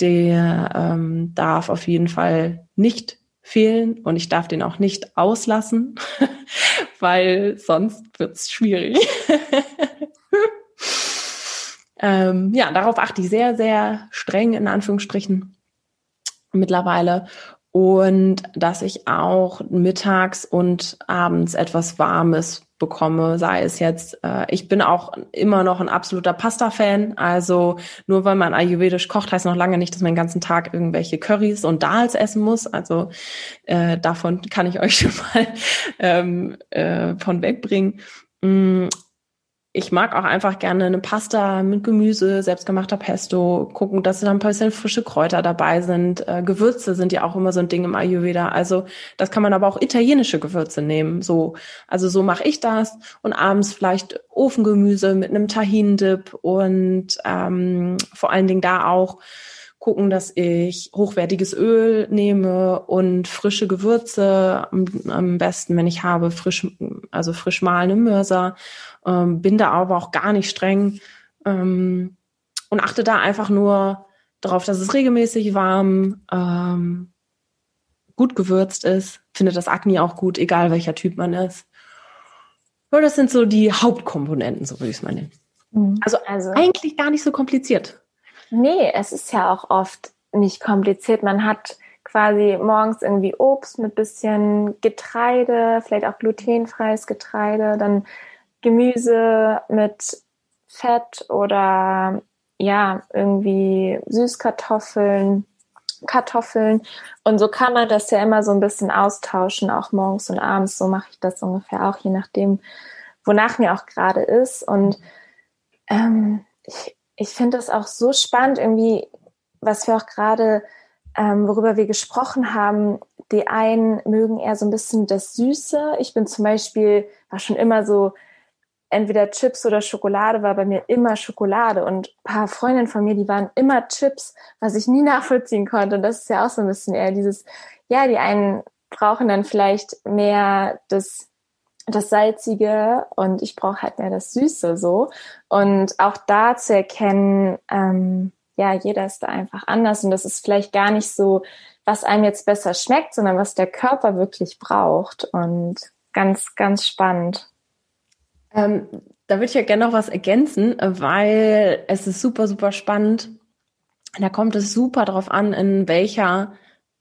der ähm, darf auf jeden Fall nicht fehlen und ich darf den auch nicht auslassen, [LAUGHS] weil sonst wird's schwierig. [LAUGHS] ähm, ja, darauf achte ich sehr, sehr streng in Anführungsstrichen mittlerweile und dass ich auch mittags und abends etwas Warmes bekomme, sei es jetzt, äh, ich bin auch immer noch ein absoluter Pasta-Fan, also nur weil man ayurvedisch kocht, heißt noch lange nicht, dass man den ganzen Tag irgendwelche Currys und Dals essen muss, also äh, davon kann ich euch [LAUGHS] schon mal ähm, äh, von wegbringen. Ich mag auch einfach gerne eine Pasta mit Gemüse, selbstgemachter Pesto, gucken, dass da ein bisschen frische Kräuter dabei sind. Äh, Gewürze sind ja auch immer so ein Ding im Ayurveda. Also das kann man aber auch italienische Gewürze nehmen. So, also so mache ich das. Und abends vielleicht Ofengemüse mit einem Tahin-Dip und ähm, vor allen Dingen da auch gucken, dass ich hochwertiges Öl nehme und frische Gewürze, am, am besten, wenn ich habe, frisch, also frisch mahlende Mörser ähm, bin da aber auch gar nicht streng ähm, und achte da einfach nur darauf, dass es regelmäßig warm, ähm, gut gewürzt ist. Finde das Agni auch gut, egal welcher Typ man ist. Das sind so die Hauptkomponenten, so würde ich es mal nennen. Mhm. Also, also eigentlich gar nicht so kompliziert. Nee, es ist ja auch oft nicht kompliziert. Man hat quasi morgens irgendwie Obst mit bisschen Getreide, vielleicht auch glutenfreies Getreide, dann Gemüse mit Fett oder ja, irgendwie Süßkartoffeln, Kartoffeln. Und so kann man das ja immer so ein bisschen austauschen, auch morgens und abends. So mache ich das ungefähr auch, je nachdem, wonach mir auch gerade ist. Und ähm, ich, ich finde das auch so spannend, irgendwie, was wir auch gerade, ähm, worüber wir gesprochen haben. Die einen mögen eher so ein bisschen das Süße. Ich bin zum Beispiel, war schon immer so entweder Chips oder Schokolade war bei mir immer Schokolade und ein paar Freundinnen von mir, die waren immer Chips, was ich nie [LAUGHS] nachvollziehen konnte. Und das ist ja auch so ein bisschen eher dieses, ja, die einen brauchen dann vielleicht mehr das, das Salzige und ich brauche halt mehr das Süße so. Und auch da zu erkennen, ähm, ja, jeder ist da einfach anders und das ist vielleicht gar nicht so, was einem jetzt besser schmeckt, sondern was der Körper wirklich braucht. Und ganz, ganz spannend. Ähm, da würde ich ja gerne noch was ergänzen, weil es ist super, super spannend. Da kommt es super drauf an, in welcher,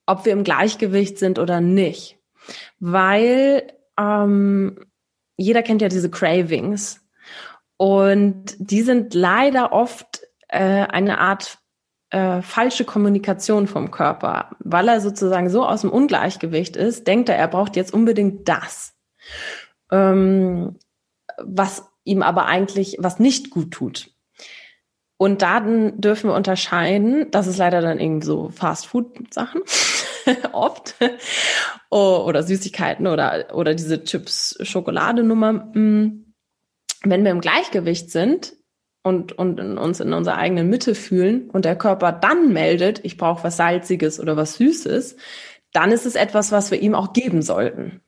ob wir im Gleichgewicht sind oder nicht. Weil ähm, jeder kennt ja diese Cravings. Und die sind leider oft äh, eine Art äh, falsche Kommunikation vom Körper. Weil er sozusagen so aus dem Ungleichgewicht ist, denkt er, er braucht jetzt unbedingt das. Ähm, was ihm aber eigentlich was nicht gut tut. Und dann dürfen wir unterscheiden, das ist leider dann irgendwie so Fast-Food-Sachen, [LAUGHS] oft, oder Süßigkeiten oder, oder diese Chips-Schokolade-Nummer. Mm, wenn wir im Gleichgewicht sind und, und in uns in unserer eigenen Mitte fühlen und der Körper dann meldet, ich brauche was Salziges oder was Süßes, dann ist es etwas, was wir ihm auch geben sollten.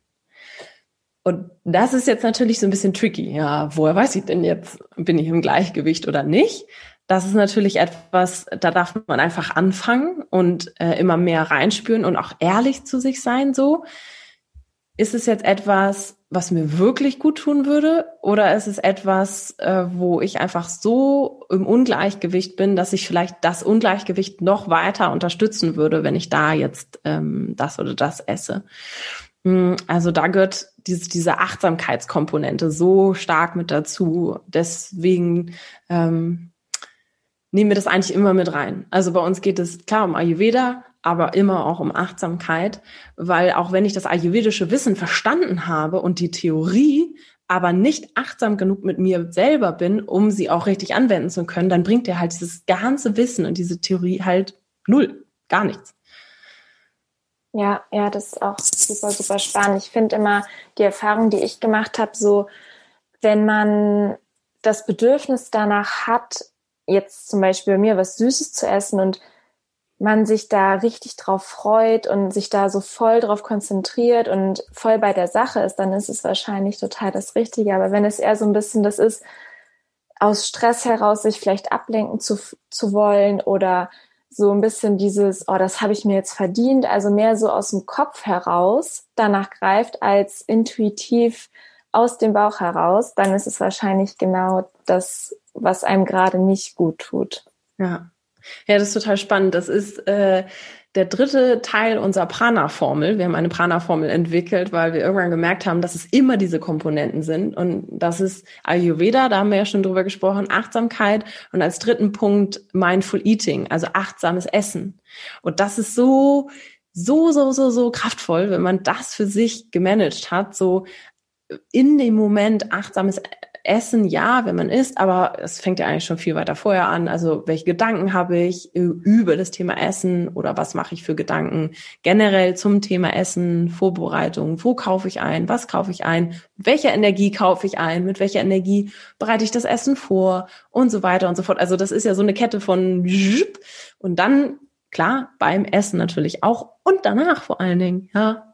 Und das ist jetzt natürlich so ein bisschen tricky. Ja, woher weiß ich denn jetzt, bin ich im Gleichgewicht oder nicht? Das ist natürlich etwas, da darf man einfach anfangen und äh, immer mehr reinspüren und auch ehrlich zu sich sein. So, ist es jetzt etwas, was mir wirklich gut tun würde, oder ist es etwas, äh, wo ich einfach so im Ungleichgewicht bin, dass ich vielleicht das Ungleichgewicht noch weiter unterstützen würde, wenn ich da jetzt ähm, das oder das esse? Hm, also da gehört diese, diese Achtsamkeitskomponente so stark mit dazu. Deswegen ähm, nehmen wir das eigentlich immer mit rein. Also bei uns geht es klar um Ayurveda, aber immer auch um Achtsamkeit, weil auch wenn ich das ayurvedische Wissen verstanden habe und die Theorie, aber nicht achtsam genug mit mir selber bin, um sie auch richtig anwenden zu können, dann bringt der halt dieses ganze Wissen und diese Theorie halt null, gar nichts. Ja, ja, das ist auch super, super spannend. Ich finde immer die Erfahrung, die ich gemacht habe, so, wenn man das Bedürfnis danach hat, jetzt zum Beispiel bei mir was Süßes zu essen und man sich da richtig drauf freut und sich da so voll drauf konzentriert und voll bei der Sache ist, dann ist es wahrscheinlich total das Richtige. Aber wenn es eher so ein bisschen das ist, aus Stress heraus sich vielleicht ablenken zu, zu wollen oder so ein bisschen dieses, oh, das habe ich mir jetzt verdient, also mehr so aus dem Kopf heraus danach greift als intuitiv aus dem Bauch heraus, dann ist es wahrscheinlich genau das, was einem gerade nicht gut tut. Ja. Ja, das ist total spannend. Das ist äh, der dritte Teil unserer Prana-Formel. Wir haben eine Prana-Formel entwickelt, weil wir irgendwann gemerkt haben, dass es immer diese Komponenten sind. Und das ist Ayurveda, da haben wir ja schon drüber gesprochen, Achtsamkeit. Und als dritten Punkt Mindful Eating, also achtsames Essen. Und das ist so, so, so, so, so kraftvoll, wenn man das für sich gemanagt hat, so in dem Moment achtsames Essen, ja, wenn man isst, aber es fängt ja eigentlich schon viel weiter vorher an. Also welche Gedanken habe ich über das Thema Essen oder was mache ich für Gedanken generell zum Thema Essen, Vorbereitung, wo kaufe ich ein, was kaufe ich ein, welche Energie kaufe ich ein, mit welcher Energie bereite ich das Essen vor und so weiter und so fort. Also das ist ja so eine Kette von und dann klar beim Essen natürlich auch und danach vor allen Dingen, ja,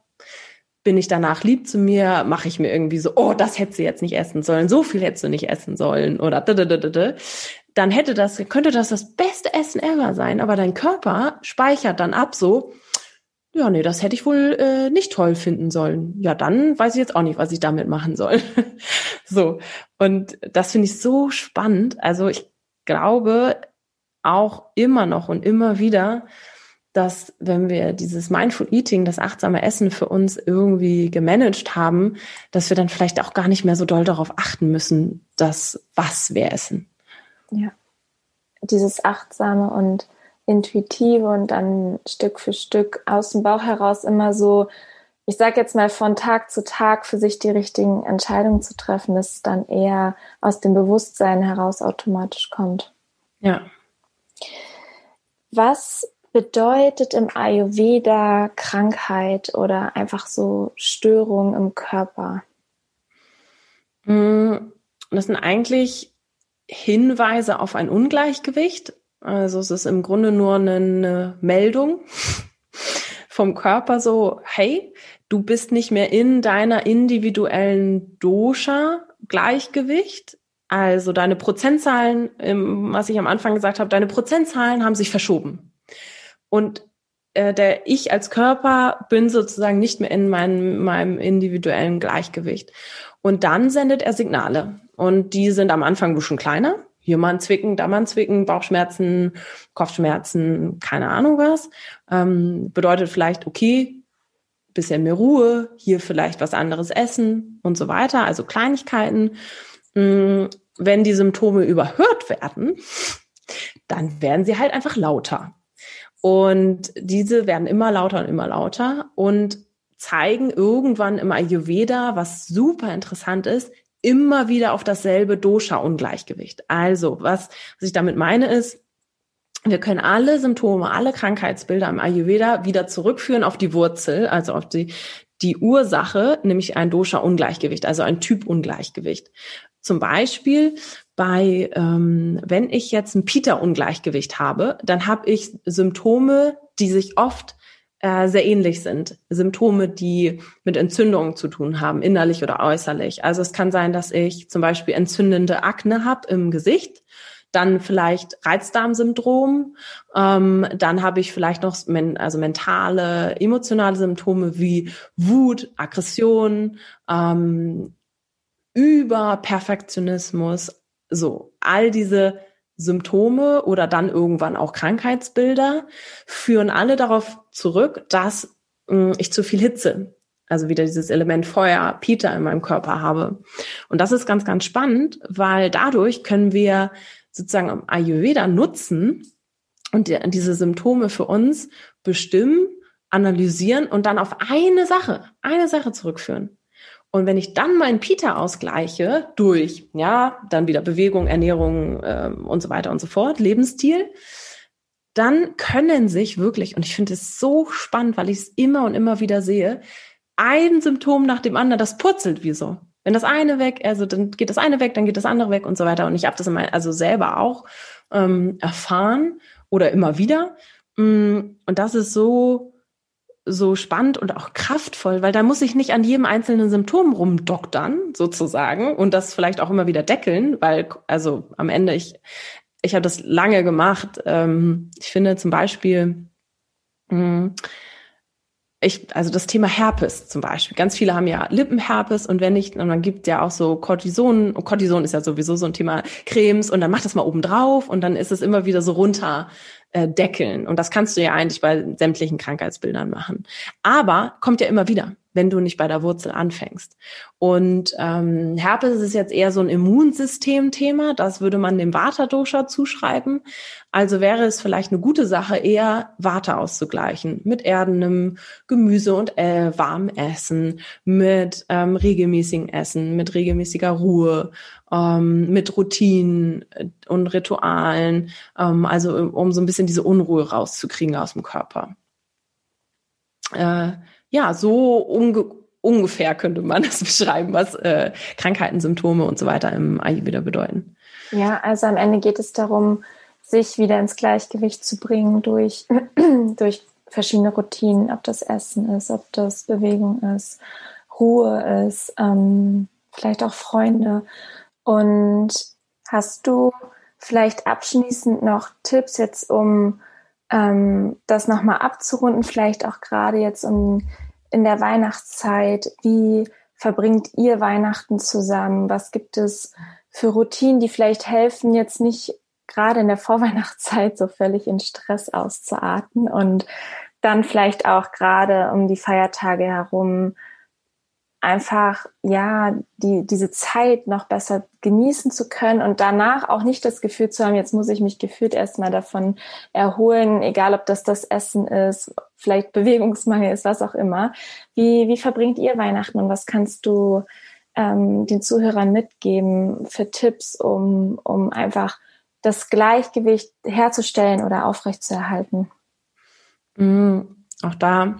bin ich danach lieb zu mir, mache ich mir irgendwie so, oh, das hättest du jetzt nicht essen sollen, so viel hättest du nicht essen sollen oder dann hätte das, könnte das das beste Essen ever sein, aber dein Körper speichert dann ab so, ja, nee, das hätte ich wohl äh, nicht toll finden sollen. Ja, dann weiß ich jetzt auch nicht, was ich damit machen soll. [LAUGHS] so. Und das finde ich so spannend. Also ich glaube auch immer noch und immer wieder, dass wenn wir dieses Mindful Eating, das achtsame Essen für uns irgendwie gemanagt haben, dass wir dann vielleicht auch gar nicht mehr so doll darauf achten müssen, dass was wir essen. Ja. Dieses achtsame und intuitive und dann Stück für Stück aus dem Bauch heraus immer so, ich sage jetzt mal von Tag zu Tag für sich die richtigen Entscheidungen zu treffen, dass es dann eher aus dem Bewusstsein heraus automatisch kommt. Ja. Was bedeutet im Ayurveda Krankheit oder einfach so Störungen im Körper? Mm, das sind eigentlich Hinweise auf ein Ungleichgewicht. Also es ist im Grunde nur eine Meldung [LAUGHS] vom Körper so, hey, du bist nicht mehr in deiner individuellen Dosha-Gleichgewicht. Also deine Prozentzahlen, was ich am Anfang gesagt habe, deine Prozentzahlen haben sich verschoben. Und äh, der ich als Körper bin sozusagen nicht mehr in meinem, meinem individuellen Gleichgewicht. Und dann sendet er Signale. Und die sind am Anfang bisschen kleiner. Hier mal ein Zwicken, da mal ein Zwicken, Bauchschmerzen, Kopfschmerzen, keine Ahnung was. Ähm, bedeutet vielleicht, okay, bisschen mehr Ruhe, hier vielleicht was anderes essen und so weiter. Also Kleinigkeiten. Mm, wenn die Symptome überhört werden, dann werden sie halt einfach lauter. Und diese werden immer lauter und immer lauter und zeigen irgendwann im Ayurveda, was super interessant ist, immer wieder auf dasselbe Dosha-Ungleichgewicht. Also, was, was ich damit meine ist, wir können alle Symptome, alle Krankheitsbilder im Ayurveda wieder zurückführen auf die Wurzel, also auf die, die Ursache, nämlich ein Dosha-Ungleichgewicht, also ein Typ-Ungleichgewicht. Zum Beispiel bei, ähm, wenn ich jetzt ein Pita-Ungleichgewicht habe, dann habe ich Symptome, die sich oft äh, sehr ähnlich sind. Symptome, die mit Entzündungen zu tun haben, innerlich oder äußerlich. Also es kann sein, dass ich zum Beispiel entzündende Akne habe im Gesicht, dann vielleicht Reizdarmsyndrom, ähm, dann habe ich vielleicht noch men also mentale, emotionale Symptome wie Wut, Aggression, ähm, über Perfektionismus, so, all diese Symptome oder dann irgendwann auch Krankheitsbilder führen alle darauf zurück, dass mh, hm, ich zu viel Hitze, also wieder dieses Element Feuer, Peter in meinem Körper habe. Und das ist ganz, ganz spannend, weil dadurch können wir sozusagen Ayurveda nutzen und die, diese Symptome für uns bestimmen, analysieren und dann auf eine Sache, eine Sache zurückführen. Und wenn ich dann meinen Pita ausgleiche durch, ja, dann wieder Bewegung, Ernährung ähm, und so weiter und so fort, Lebensstil, dann können sich wirklich, und ich finde es so spannend, weil ich es immer und immer wieder sehe, ein Symptom nach dem anderen, das purzelt wie so. Wenn das eine weg, also dann geht das eine weg, dann geht das andere weg und so weiter. Und ich habe das immer, also selber auch ähm, erfahren oder immer wieder. Mm, und das ist so so spannend und auch kraftvoll, weil da muss ich nicht an jedem einzelnen Symptom rumdoktern, sozusagen, und das vielleicht auch immer wieder deckeln, weil, also am Ende, ich, ich habe das lange gemacht. Ähm, ich finde zum Beispiel, mh, hm, ich, also das Thema Herpes zum Beispiel. Ganz viele haben ja Lippenherpes und wenn nicht, und dann gibt ja auch so Cortison. Und Cortison ist ja sowieso so ein Thema Cremes und dann macht das mal oben drauf und dann ist es immer wieder so runter äh, deckeln. Und das kannst du ja eigentlich bei sämtlichen Krankheitsbildern machen. Aber kommt ja immer wieder wenn du nicht bei der Wurzel anfängst. Und ähm, Herpes ist jetzt eher so ein Immunsystem-Thema. Das würde man dem Vata-Dosha zuschreiben. Also wäre es vielleicht eine gute Sache, eher Vata auszugleichen mit erdenem Gemüse und äh, warmem Essen, mit ähm, regelmäßigem Essen, mit regelmäßiger Ruhe, ähm, mit Routinen und Ritualen. Ähm, also um so ein bisschen diese Unruhe rauszukriegen aus dem Körper. Äh, ja, so unge ungefähr könnte man das [LAUGHS] beschreiben, was äh, Krankheiten, Symptome und so weiter im Ayurveda bedeuten. Ja, also am Ende geht es darum, sich wieder ins Gleichgewicht zu bringen durch, [CLEARS THROAT] durch verschiedene Routinen, ob das Essen ist, ob das Bewegung ist, Ruhe ist, ähm, vielleicht auch Freunde. Und hast du vielleicht abschließend noch Tipps jetzt, um ähm, das nochmal abzurunden, vielleicht auch gerade jetzt um, in der Weihnachtszeit. Wie verbringt ihr Weihnachten zusammen? Was gibt es für Routinen, die vielleicht helfen, jetzt nicht gerade in der [LAUGHS] Vorweihnachtszeit so völlig in Stress auszuarten und dann vielleicht auch gerade um die Feiertage herum einfach ja die diese Zeit noch besser genießen zu können und danach auch nicht das Gefühl zu haben, jetzt muss ich mich gefühlt erstmal davon erholen, egal ob das das Essen ist, vielleicht Bewegungsmangel ist, was auch immer. Wie wie verbringt ihr Weihnachten und was kannst du ähm, den Zuhörern mitgeben für Tipps, um um einfach das Gleichgewicht herzustellen oder aufrechtzuerhalten? Mhm. Auch da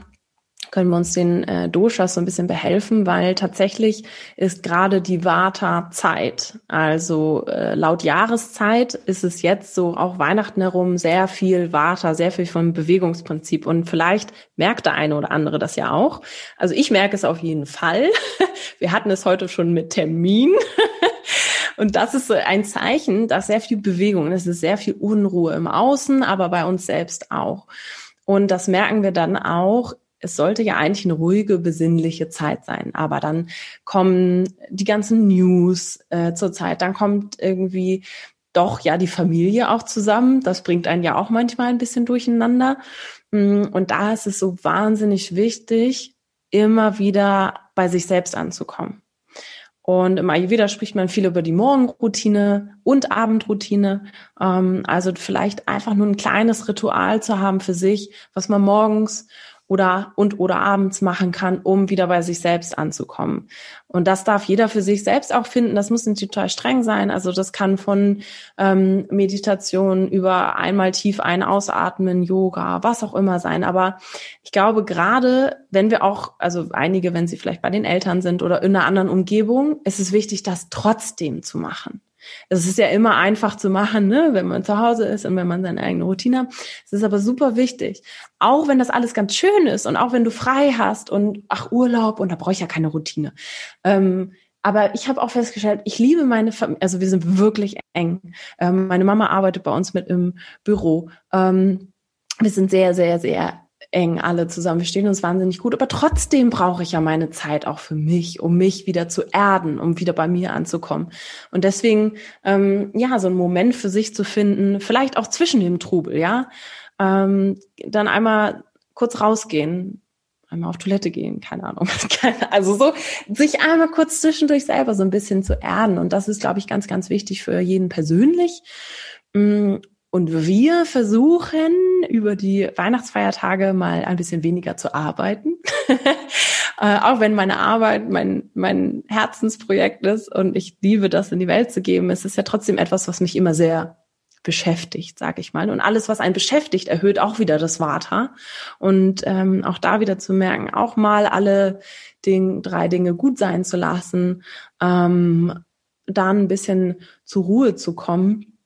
können wir uns den äh, Doshas so ein bisschen behelfen, weil tatsächlich ist gerade die Vata-Zeit, also äh, laut Jahreszeit ist es jetzt so auch Weihnachten herum sehr viel Vata, sehr viel vom Bewegungsprinzip und vielleicht merkt der eine oder andere das ja auch. Also ich merke es auf jeden Fall. [LAUGHS] Wir hatten es heute schon mit Termin. [LAUGHS] Und das ist so ein Zeichen, dass sehr viel Bewegung, es ist sehr viel Unruhe im Außen, aber bei uns selbst auch. Und das merken wir dann auch es sollte ja eigentlich eine ruhige, besinnliche Zeit sein. Aber dann kommen die ganzen News äh, zur Zeit, dann kommt irgendwie doch ja die Familie auch zusammen. Das bringt einen ja auch manchmal ein bisschen durcheinander. Mm, und da ist es so wahnsinnig wichtig, immer wieder bei sich selbst anzukommen. Und im Ayurveda spricht man viel über die Morgenroutine und Abendroutine. Ähm, also vielleicht einfach nur ein kleines Ritual zu haben für sich, was man morgens oder und oder abends machen kann, um wieder bei sich selbst anzukommen. Und das darf jeder für sich selbst auch finden. Das muss nicht total streng sein. Also das kann von ähm, Meditation über einmal tief ein ausatmen, Yoga, was auch immer sein. Aber ich glaube, gerade wenn wir auch, also einige, wenn sie vielleicht bei den Eltern sind oder in einer anderen Umgebung, ist es wichtig, das trotzdem zu machen. Es ist ja immer einfach zu machen, ne, wenn man zu Hause ist und wenn man seine eigene Routine hat. Es ist aber super wichtig. Auch wenn das alles ganz schön ist und auch wenn du frei hast und ach Urlaub und da brauche ich ja keine Routine. Ähm, aber ich habe auch festgestellt, ich liebe meine Familie, also wir sind wirklich eng. Ähm, meine Mama arbeitet bei uns mit im Büro. Ähm, wir sind sehr, sehr, sehr eng alle zusammen. Wir stehen uns wahnsinnig gut, aber trotzdem brauche ich ja meine Zeit auch für mich, um mich wieder zu erden, um wieder bei mir anzukommen. Und deswegen, ähm, ja, so einen Moment für sich zu finden, vielleicht auch zwischen dem Trubel, ja, ähm, dann einmal kurz rausgehen, einmal auf Toilette gehen, keine Ahnung. [LAUGHS] Also so, sich einmal kurz zwischendurch selber so ein bisschen zu erden. Und das ist, glaube ich, ganz, ganz wichtig für jeden persönlich. Mm, und wir versuchen über die Weihnachtsfeiertage mal ein bisschen weniger zu arbeiten. [LAUGHS] äh, auch wenn meine Arbeit mein, mein Herzensprojekt ist und ich liebe das in die Welt zu geben, es ist ja trotzdem etwas, was mich immer sehr beschäftigt, sag ich mal. Und alles, was einen beschäftigt, erhöht auch wieder das Vata. Und ähm, auch da wieder zu merken, auch mal alle Ding, drei Dinge gut sein zu lassen, ähm, dann ein bisschen zur Ruhe zu kommen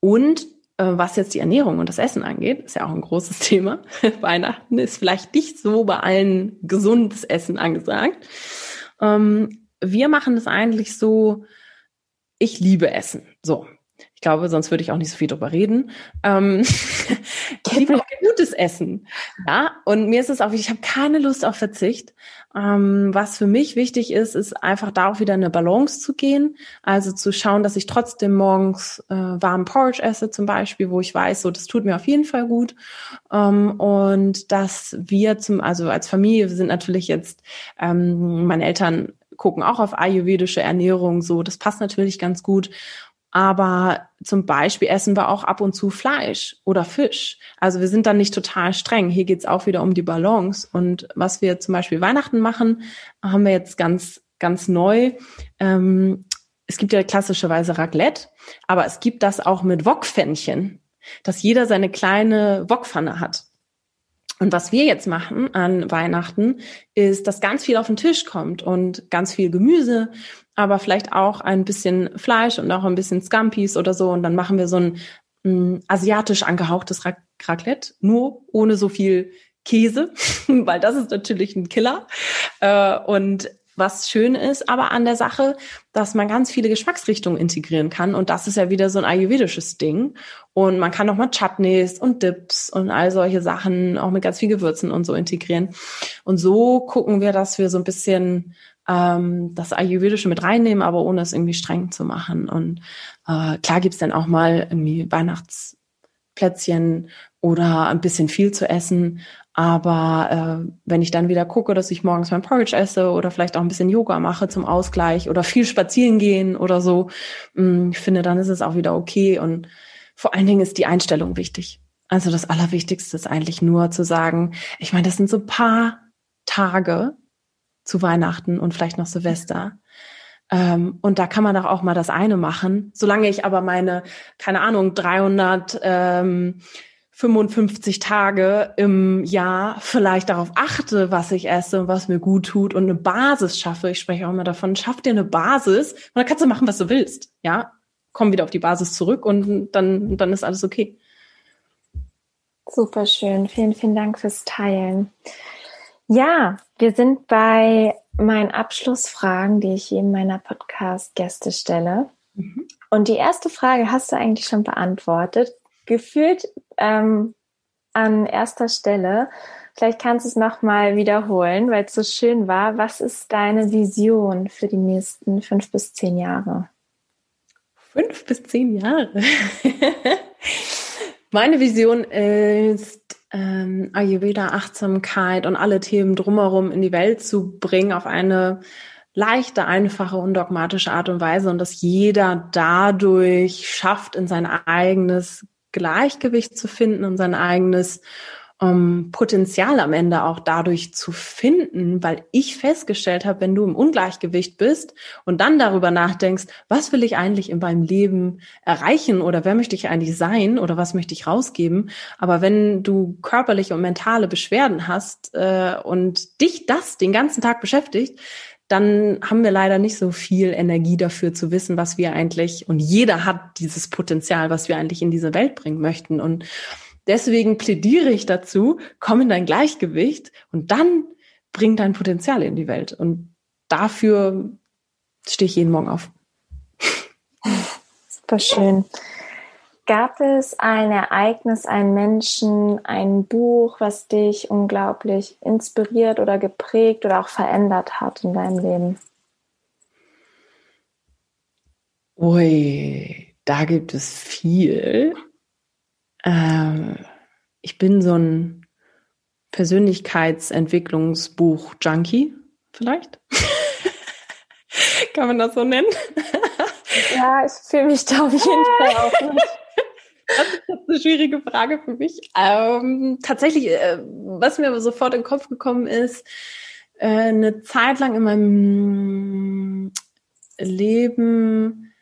und was jetzt die Ernährung und das Essen angeht, ist ja auch ein großes [LAUGHS] Thema. Weihnachten ist vielleicht nicht so bei allen gesundes Essen angesagt. Ähm, wir machen es eigentlich so, ich liebe Essen. So. Ich glaube, sonst würde ich auch nicht so viel drüber reden. Ähm, [LAUGHS] ich liebe auch gutes Essen. Ja, und mir ist es auch, ich habe keine Lust auf Verzicht. Ähm, was für mich wichtig ist, ist einfach da auch wieder eine Balance zu gehen. Also zu schauen, dass ich trotzdem morgens äh, warmen Porridge esse zum Beispiel, wo ich weiß, so das tut mir auf jeden Fall gut. Ähm, und dass wir zum, also als Familie, wir sind natürlich jetzt, ähm, meine Eltern gucken auch auf ayurvedische Ernährung, so das passt natürlich ganz gut. Aber zum Beispiel essen wir auch ab und zu Fleisch oder Fisch. Also wir sind dann nicht total streng. Hier geht's auch wieder um die Balance. Und was wir zum Beispiel Weihnachten machen, haben wir jetzt ganz, ganz neu. Ähm, es gibt ja klassischerweise Raclette, aber es gibt das auch mit Wokpfännchen, dass jeder seine kleine Wokpfanne hat. Und was wir jetzt machen an Weihnachten, ist, dass ganz viel auf den Tisch kommt und ganz viel Gemüse, aber vielleicht auch ein bisschen Fleisch und auch ein bisschen Scampis oder so. Und dann machen wir so ein mh, mm, asiatisch angehauchtes Raclette, nur ohne so viel Käse, [LAUGHS] weil das ist natürlich ein Killer. Äh, und was schön ist aber an der Sache, dass man ganz viele Geschmacksrichtungen integrieren kann und das ist ja wieder so ein ayurvedisches Ding und man kann auch mal Chutneys und Dips und all solche Sachen auch mit ganz viel Gewürzen und so integrieren und so gucken wir, dass wir so ein bisschen ähm, das Ayurvedische mit reinnehmen, aber ohne es irgendwie streng zu machen. Und äh, klar gibt's dann auch mal irgendwie Weihnachtsplätzchen oder ein bisschen viel zu essen. Aber äh, wenn ich dann wieder gucke, dass ich morgens mein Porridge esse oder vielleicht auch ein bisschen Yoga mache zum Ausgleich oder viel spazieren gehen oder so, mh, mm, ich finde, dann ist es auch wieder okay. Und vor allen Dingen ist die Einstellung wichtig. Also das Allerwichtigste ist eigentlich nur zu sagen, ich meine, das sind so paar Tage zu Weihnachten und vielleicht noch Silvester. Ähm, und da kann man auch mal das eine machen. Solange ich aber meine, keine Ahnung, 300 ähm, 55 Tage im Jahr vielleicht darauf achte, was ich esse und was mir gut tut und eine Basis schaffe. Ich spreche auch immer davon, schaff dir eine Basis und dann kannst du machen, was du willst. Ja, komm wieder auf die Basis zurück und dann, dann ist alles okay. Super schön. Vielen, vielen Dank fürs Teilen. Ja, wir sind bei meinen Abschlussfragen, die ich jedem meiner Podcast-Gäste stelle. Mhm. Und die erste Frage hast du eigentlich schon beantwortet gefühlt ähm, an erster Stelle. Vielleicht kannst du es nochmal wiederholen, weil es so schön war. Was ist deine Vision für die nächsten fünf bis zehn Jahre? Fünf bis zehn Jahre. [LAUGHS] Meine Vision ist, ähm, Ayurveda, Achtsamkeit und alle Themen drumherum in die Welt zu bringen auf eine leichte, einfache, undogmatische Art und Weise und dass jeder dadurch schafft, in sein eigenes Gleichgewicht zu finden und sein eigenes ähm, Potenzial am Ende auch dadurch zu finden, weil ich festgestellt habe, wenn du im Ungleichgewicht bist und dann darüber nachdenkst, was will ich eigentlich in meinem Leben erreichen oder wer möchte ich eigentlich sein oder was möchte ich rausgeben, aber wenn du körperliche und mentale Beschwerden hast äh, und dich das den ganzen Tag beschäftigt, dann haben wir leider nicht so viel Energie dafür zu wissen, was wir eigentlich, und jeder hat dieses Potenzial, was wir eigentlich in diese Welt bringen möchten. Und deswegen plädiere ich dazu, komm in dein Gleichgewicht und dann bring dein Potenzial in die Welt. Und dafür stehe ich jeden Morgen auf. Super schön. Gab es ein Ereignis, einen Menschen, ein Buch, was dich unglaublich inspiriert oder geprägt oder auch verändert hat in deinem Leben? Ui, da gibt es viel. Ähm, ich bin so ein Persönlichkeitsentwicklungsbuch-Junkie, vielleicht. [LAUGHS] Kann man das so nennen? ja, ich fühle mich da auf jeden [LAUGHS] Fall auch nicht. Das ist eine schwierige Frage für mich. Ähm, tatsächlich, äh, was mir aber sofort in den Kopf gekommen ist, äh, eine Zeit lang in meinem Leben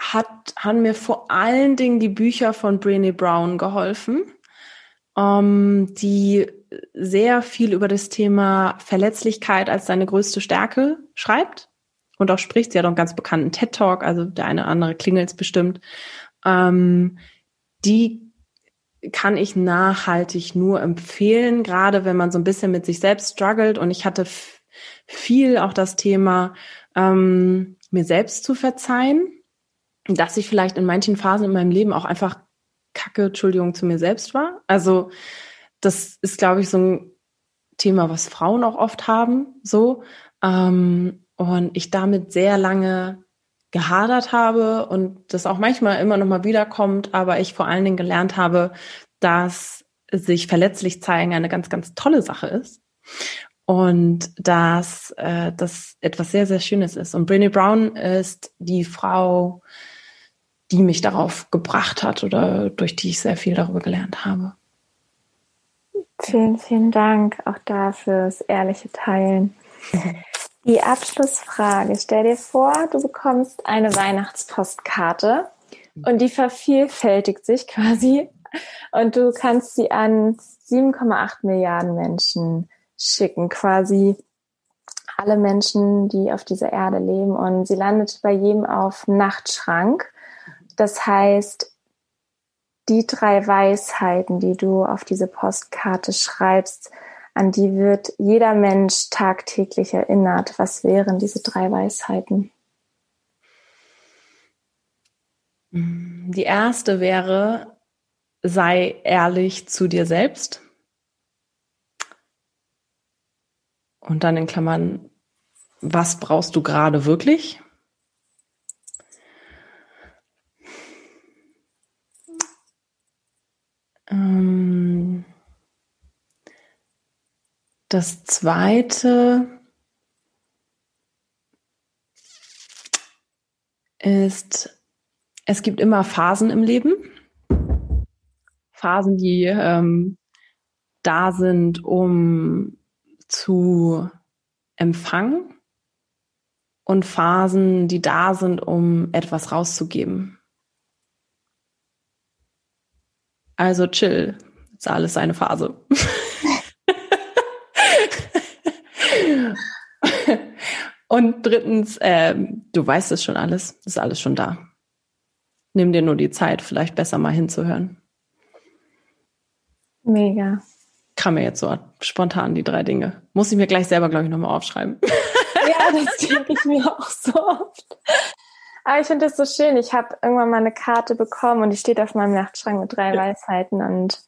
hat, haben mir vor allen Dingen die Bücher von Brené Brown geholfen, ähm, die sehr viel über das Thema Verletzlichkeit als seine größte Stärke schreibt und auch spricht. Sie hat auch einen ganz bekannten TED Talk, also der eine oder andere klingelt bestimmt ähm, die kann ich nachhaltig nur empfehlen, gerade wenn man so ein bisschen mit sich selbst struggelt. Und ich hatte viel auch das Thema, ähm, mir selbst zu verzeihen, dass ich vielleicht in manchen Phasen in meinem Leben auch einfach Kacke, Entschuldigung, zu mir selbst war. Also das ist, glaube ich, so ein Thema, was Frauen auch oft haben, so. Ähm, und ich damit sehr lange gehadert habe und das auch manchmal immer noch mal wiederkommt, aber ich vor allen Dingen gelernt habe, dass sich verletzlich zeigen eine ganz, ganz tolle Sache ist und dass äh, das etwas sehr, sehr Schönes ist. Und Brené Brown ist die Frau, die mich darauf gebracht hat oder durch die ich sehr viel darüber gelernt habe. Vielen, vielen Dank auch dafür das ehrliche Teilen. [LAUGHS] Die Abschlussfrage. Stell dir vor, du bekommst eine Weihnachtspostkarte und die vervielfältigt sich [LAUGHS] quasi und du kannst sie an 7,8 Milliarden Menschen schicken, quasi alle Menschen, die auf dieser Erde leben und sie landet bei jedem auf Nachtschrank. Das heißt, die drei Weisheiten, die du auf diese Postkarte schreibst, an die wird jeder Mensch tagtäglich erinnert. Was wären diese drei Weisheiten? Die erste wäre, sei ehrlich zu dir selbst. Und dann in Klammern, was brauchst du gerade wirklich? Ähm, das zweite ist, es gibt immer Phasen im Leben. Phasen, die ähm, da sind, um zu empfangen und Phasen, die da sind, um etwas rauszugeben. Also chill, ist alles eine Phase. [LAUGHS] Und drittens, äh, du weißt es schon alles, ist alles schon da. Nimm dir nur die Zeit, vielleicht besser mal hinzuhören. Mega. Kam mir jetzt so spontan die drei Dinge. Muss ich mir gleich selber, glaube ich, nochmal aufschreiben. [LAUGHS] Ja, das denke ich mir auch so oft. Aber ich finde das so schön. Ich habe irgendwann mal eine Karte bekommen und die steht auf meinem Nachtschrank mit drei ja. Weisheiten und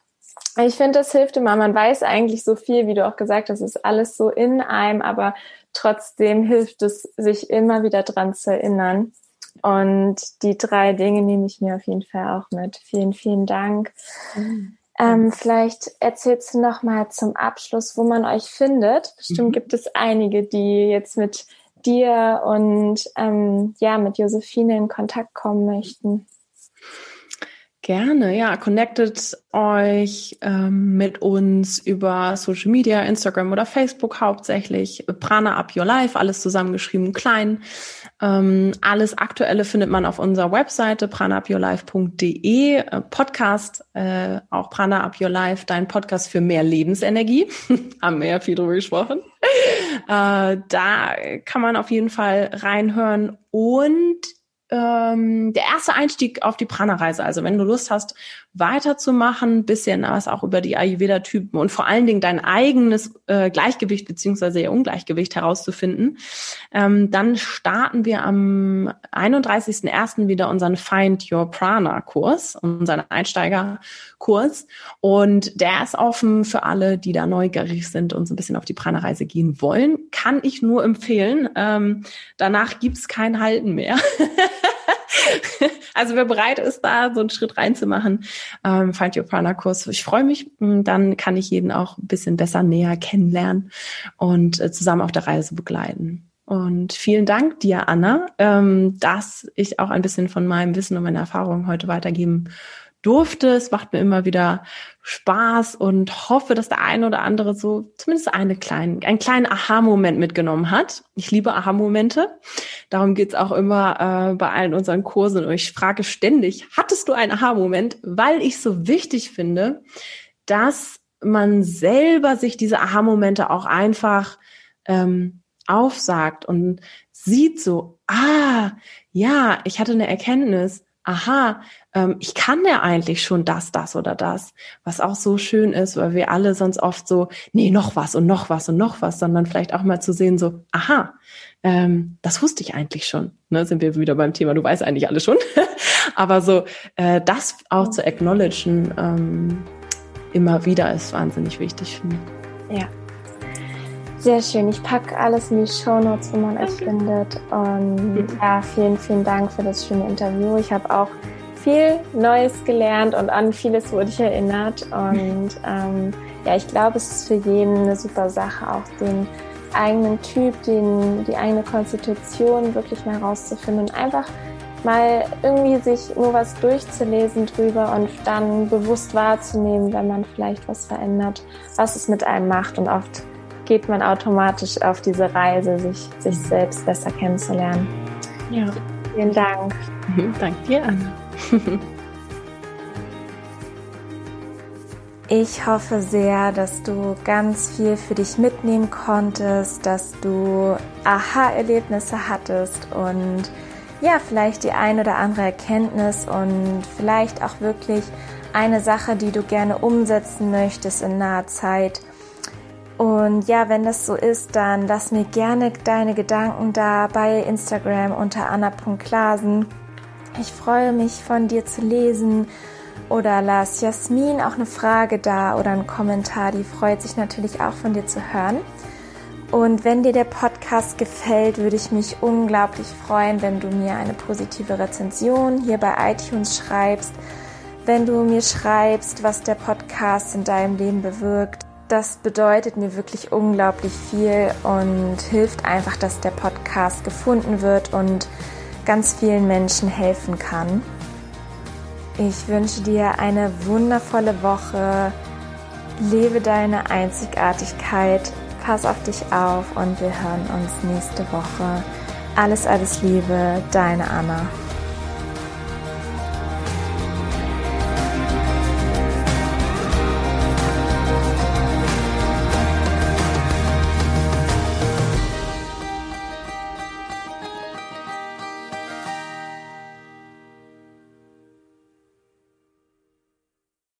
ich finde, das hilft immer. Man weiß eigentlich so viel, wie du auch gesagt hast, ist alles so in einem, aber trotzdem hilft es, sich immer wieder dran zu erinnern. Und die drei Dinge nehme ich mir auf jeden Fall auch mit. Vielen, vielen Dank. Mhm. Ähm, vielleicht erzählst du noch mal zum Abschluss, wo man euch findet. Bestimmt mhm. gibt es einige, die jetzt mit dir und ähm, ja mit Josephine in Kontakt kommen möchten. Gerne, ja. Connectet euch ähm, mit uns über Social Media, Instagram oder Facebook hauptsächlich. Prana Up Your Life, alles zusammengeschrieben, klein. Ähm, alles Aktuelle findet man auf unserer Webseite pranaupyourlife.de. Äh, Podcast, äh, auch Prana Up Your Life, dein Podcast für mehr Lebensenergie. [LAUGHS] Haben wir ja viel drüber gesprochen. Äh, da kann man auf jeden Fall reinhören und ähm, der erste Einstieg auf die Prana-Reise. Also wenn du Lust hast, weiterzumachen, bisschen was auch über die Ayurveda-Typen und vor allen Dingen dein eigenes äh, Gleichgewicht beziehungsweise ihr Ungleichgewicht herauszufinden, ähm, dann starten wir am 31.01. wieder unseren Find Your Prana-Kurs, unseren Einsteigerkurs. Und der ist offen für alle, die da neugierig sind und so ein bisschen auf die Prana-Reise gehen wollen. Kann ich nur empfehlen. Ähm, danach gibt's kein Halten mehr. [LAUGHS] [LAUGHS] also wer bereit ist, da so einen Schritt reinzumachen, ähm, Find Your Prana Kurs. Ich freue mich. Hm, dann kann ich jeden auch ein bisschen besser näher kennenlernen und äh, zusammen auf der Reise begleiten. Und vielen Dank dir, Anna, ähm, dass ich auch ein bisschen von meinem Wissen und meiner Erfahrungen heute weitergeben durfte. Es macht mir immer wieder Spaß und hoffe, dass der eine oder andere so zumindest eine kleinen, einen kleinen Aha-Moment mitgenommen hat. Ich liebe Aha-Momente. Darum geht's auch immer äh, bei allen unseren Kursen. Und ich frage ständig, hattest du einen Aha-Moment? Weil ich so wichtig finde, dass man selber sich diese Aha-Momente auch einfach ähm, aufsagt und sieht so, ah, ja, ich hatte eine Erkenntnis aha, ähm, ich kann ja eigentlich schon das, das oder das, was auch so schön ist, weil wir alle sonst oft so, nee, noch was und noch was und noch was, sondern vielleicht auch mal zu sehen, so, aha, ähm, das wusste ich eigentlich schon. Ne, sind wir wieder beim Thema, du weißt eigentlich alles schon. [LAUGHS] Aber so, äh, das auch zu acknowledgen, ähm, immer wieder ist wahnsinnig wichtig für mich. Ja. Sehr schön. Ich packe alles in die Show Notes, wo man euch findet. Und mhm. ja, vielen, vielen Dank für das schöne Interview. Ich habe auch viel Neues gelernt und an vieles wurde ich erinnert. Und ähm, ja, ich glaube, es ist für jeden eine super Sache, auch den eigenen Typ, den, die eigene Konstitution wirklich mal rauszufinden und einfach mal irgendwie sich nur was durchzulesen drüber und dann bewusst wahrzunehmen, wenn man vielleicht was verändert, was es mit einem macht. Und oft geht man automatisch auf diese Reise, sich, sich selbst besser kennenzulernen. Ja. Vielen Dank. [LAUGHS] Danke dir, Anna. [LAUGHS] Ich hoffe sehr, dass du ganz viel für dich mitnehmen konntest, dass du Aha-Erlebnisse hattest und ja, vielleicht die ein oder andere Erkenntnis und vielleicht auch wirklich eine Sache, die du gerne umsetzen möchtest in naher Zeit. Und ja, wenn das so ist, dann lass mir gerne deine Gedanken da bei Instagram unter anna.klasen. Ich freue mich von dir zu lesen. Oder lass Jasmin auch eine Frage da oder einen Kommentar. Die freut sich natürlich auch von dir zu hören. Und wenn dir der Podcast gefällt, würde ich mich unglaublich freuen, wenn du mir eine positive Rezension hier bei iTunes schreibst, wenn du mir schreibst, was der Podcast in deinem Leben bewirkt. Das bedeutet mir wirklich unglaublich viel und hilft einfach, dass der Podcast gefunden wird und ganz vielen Menschen helfen kann. Ich wünsche dir eine wundervolle Woche. Lebe deine Einzigartigkeit pass auf dich auf und wir hören uns nächste Woche. Alles, alles Liebe, deine Anna.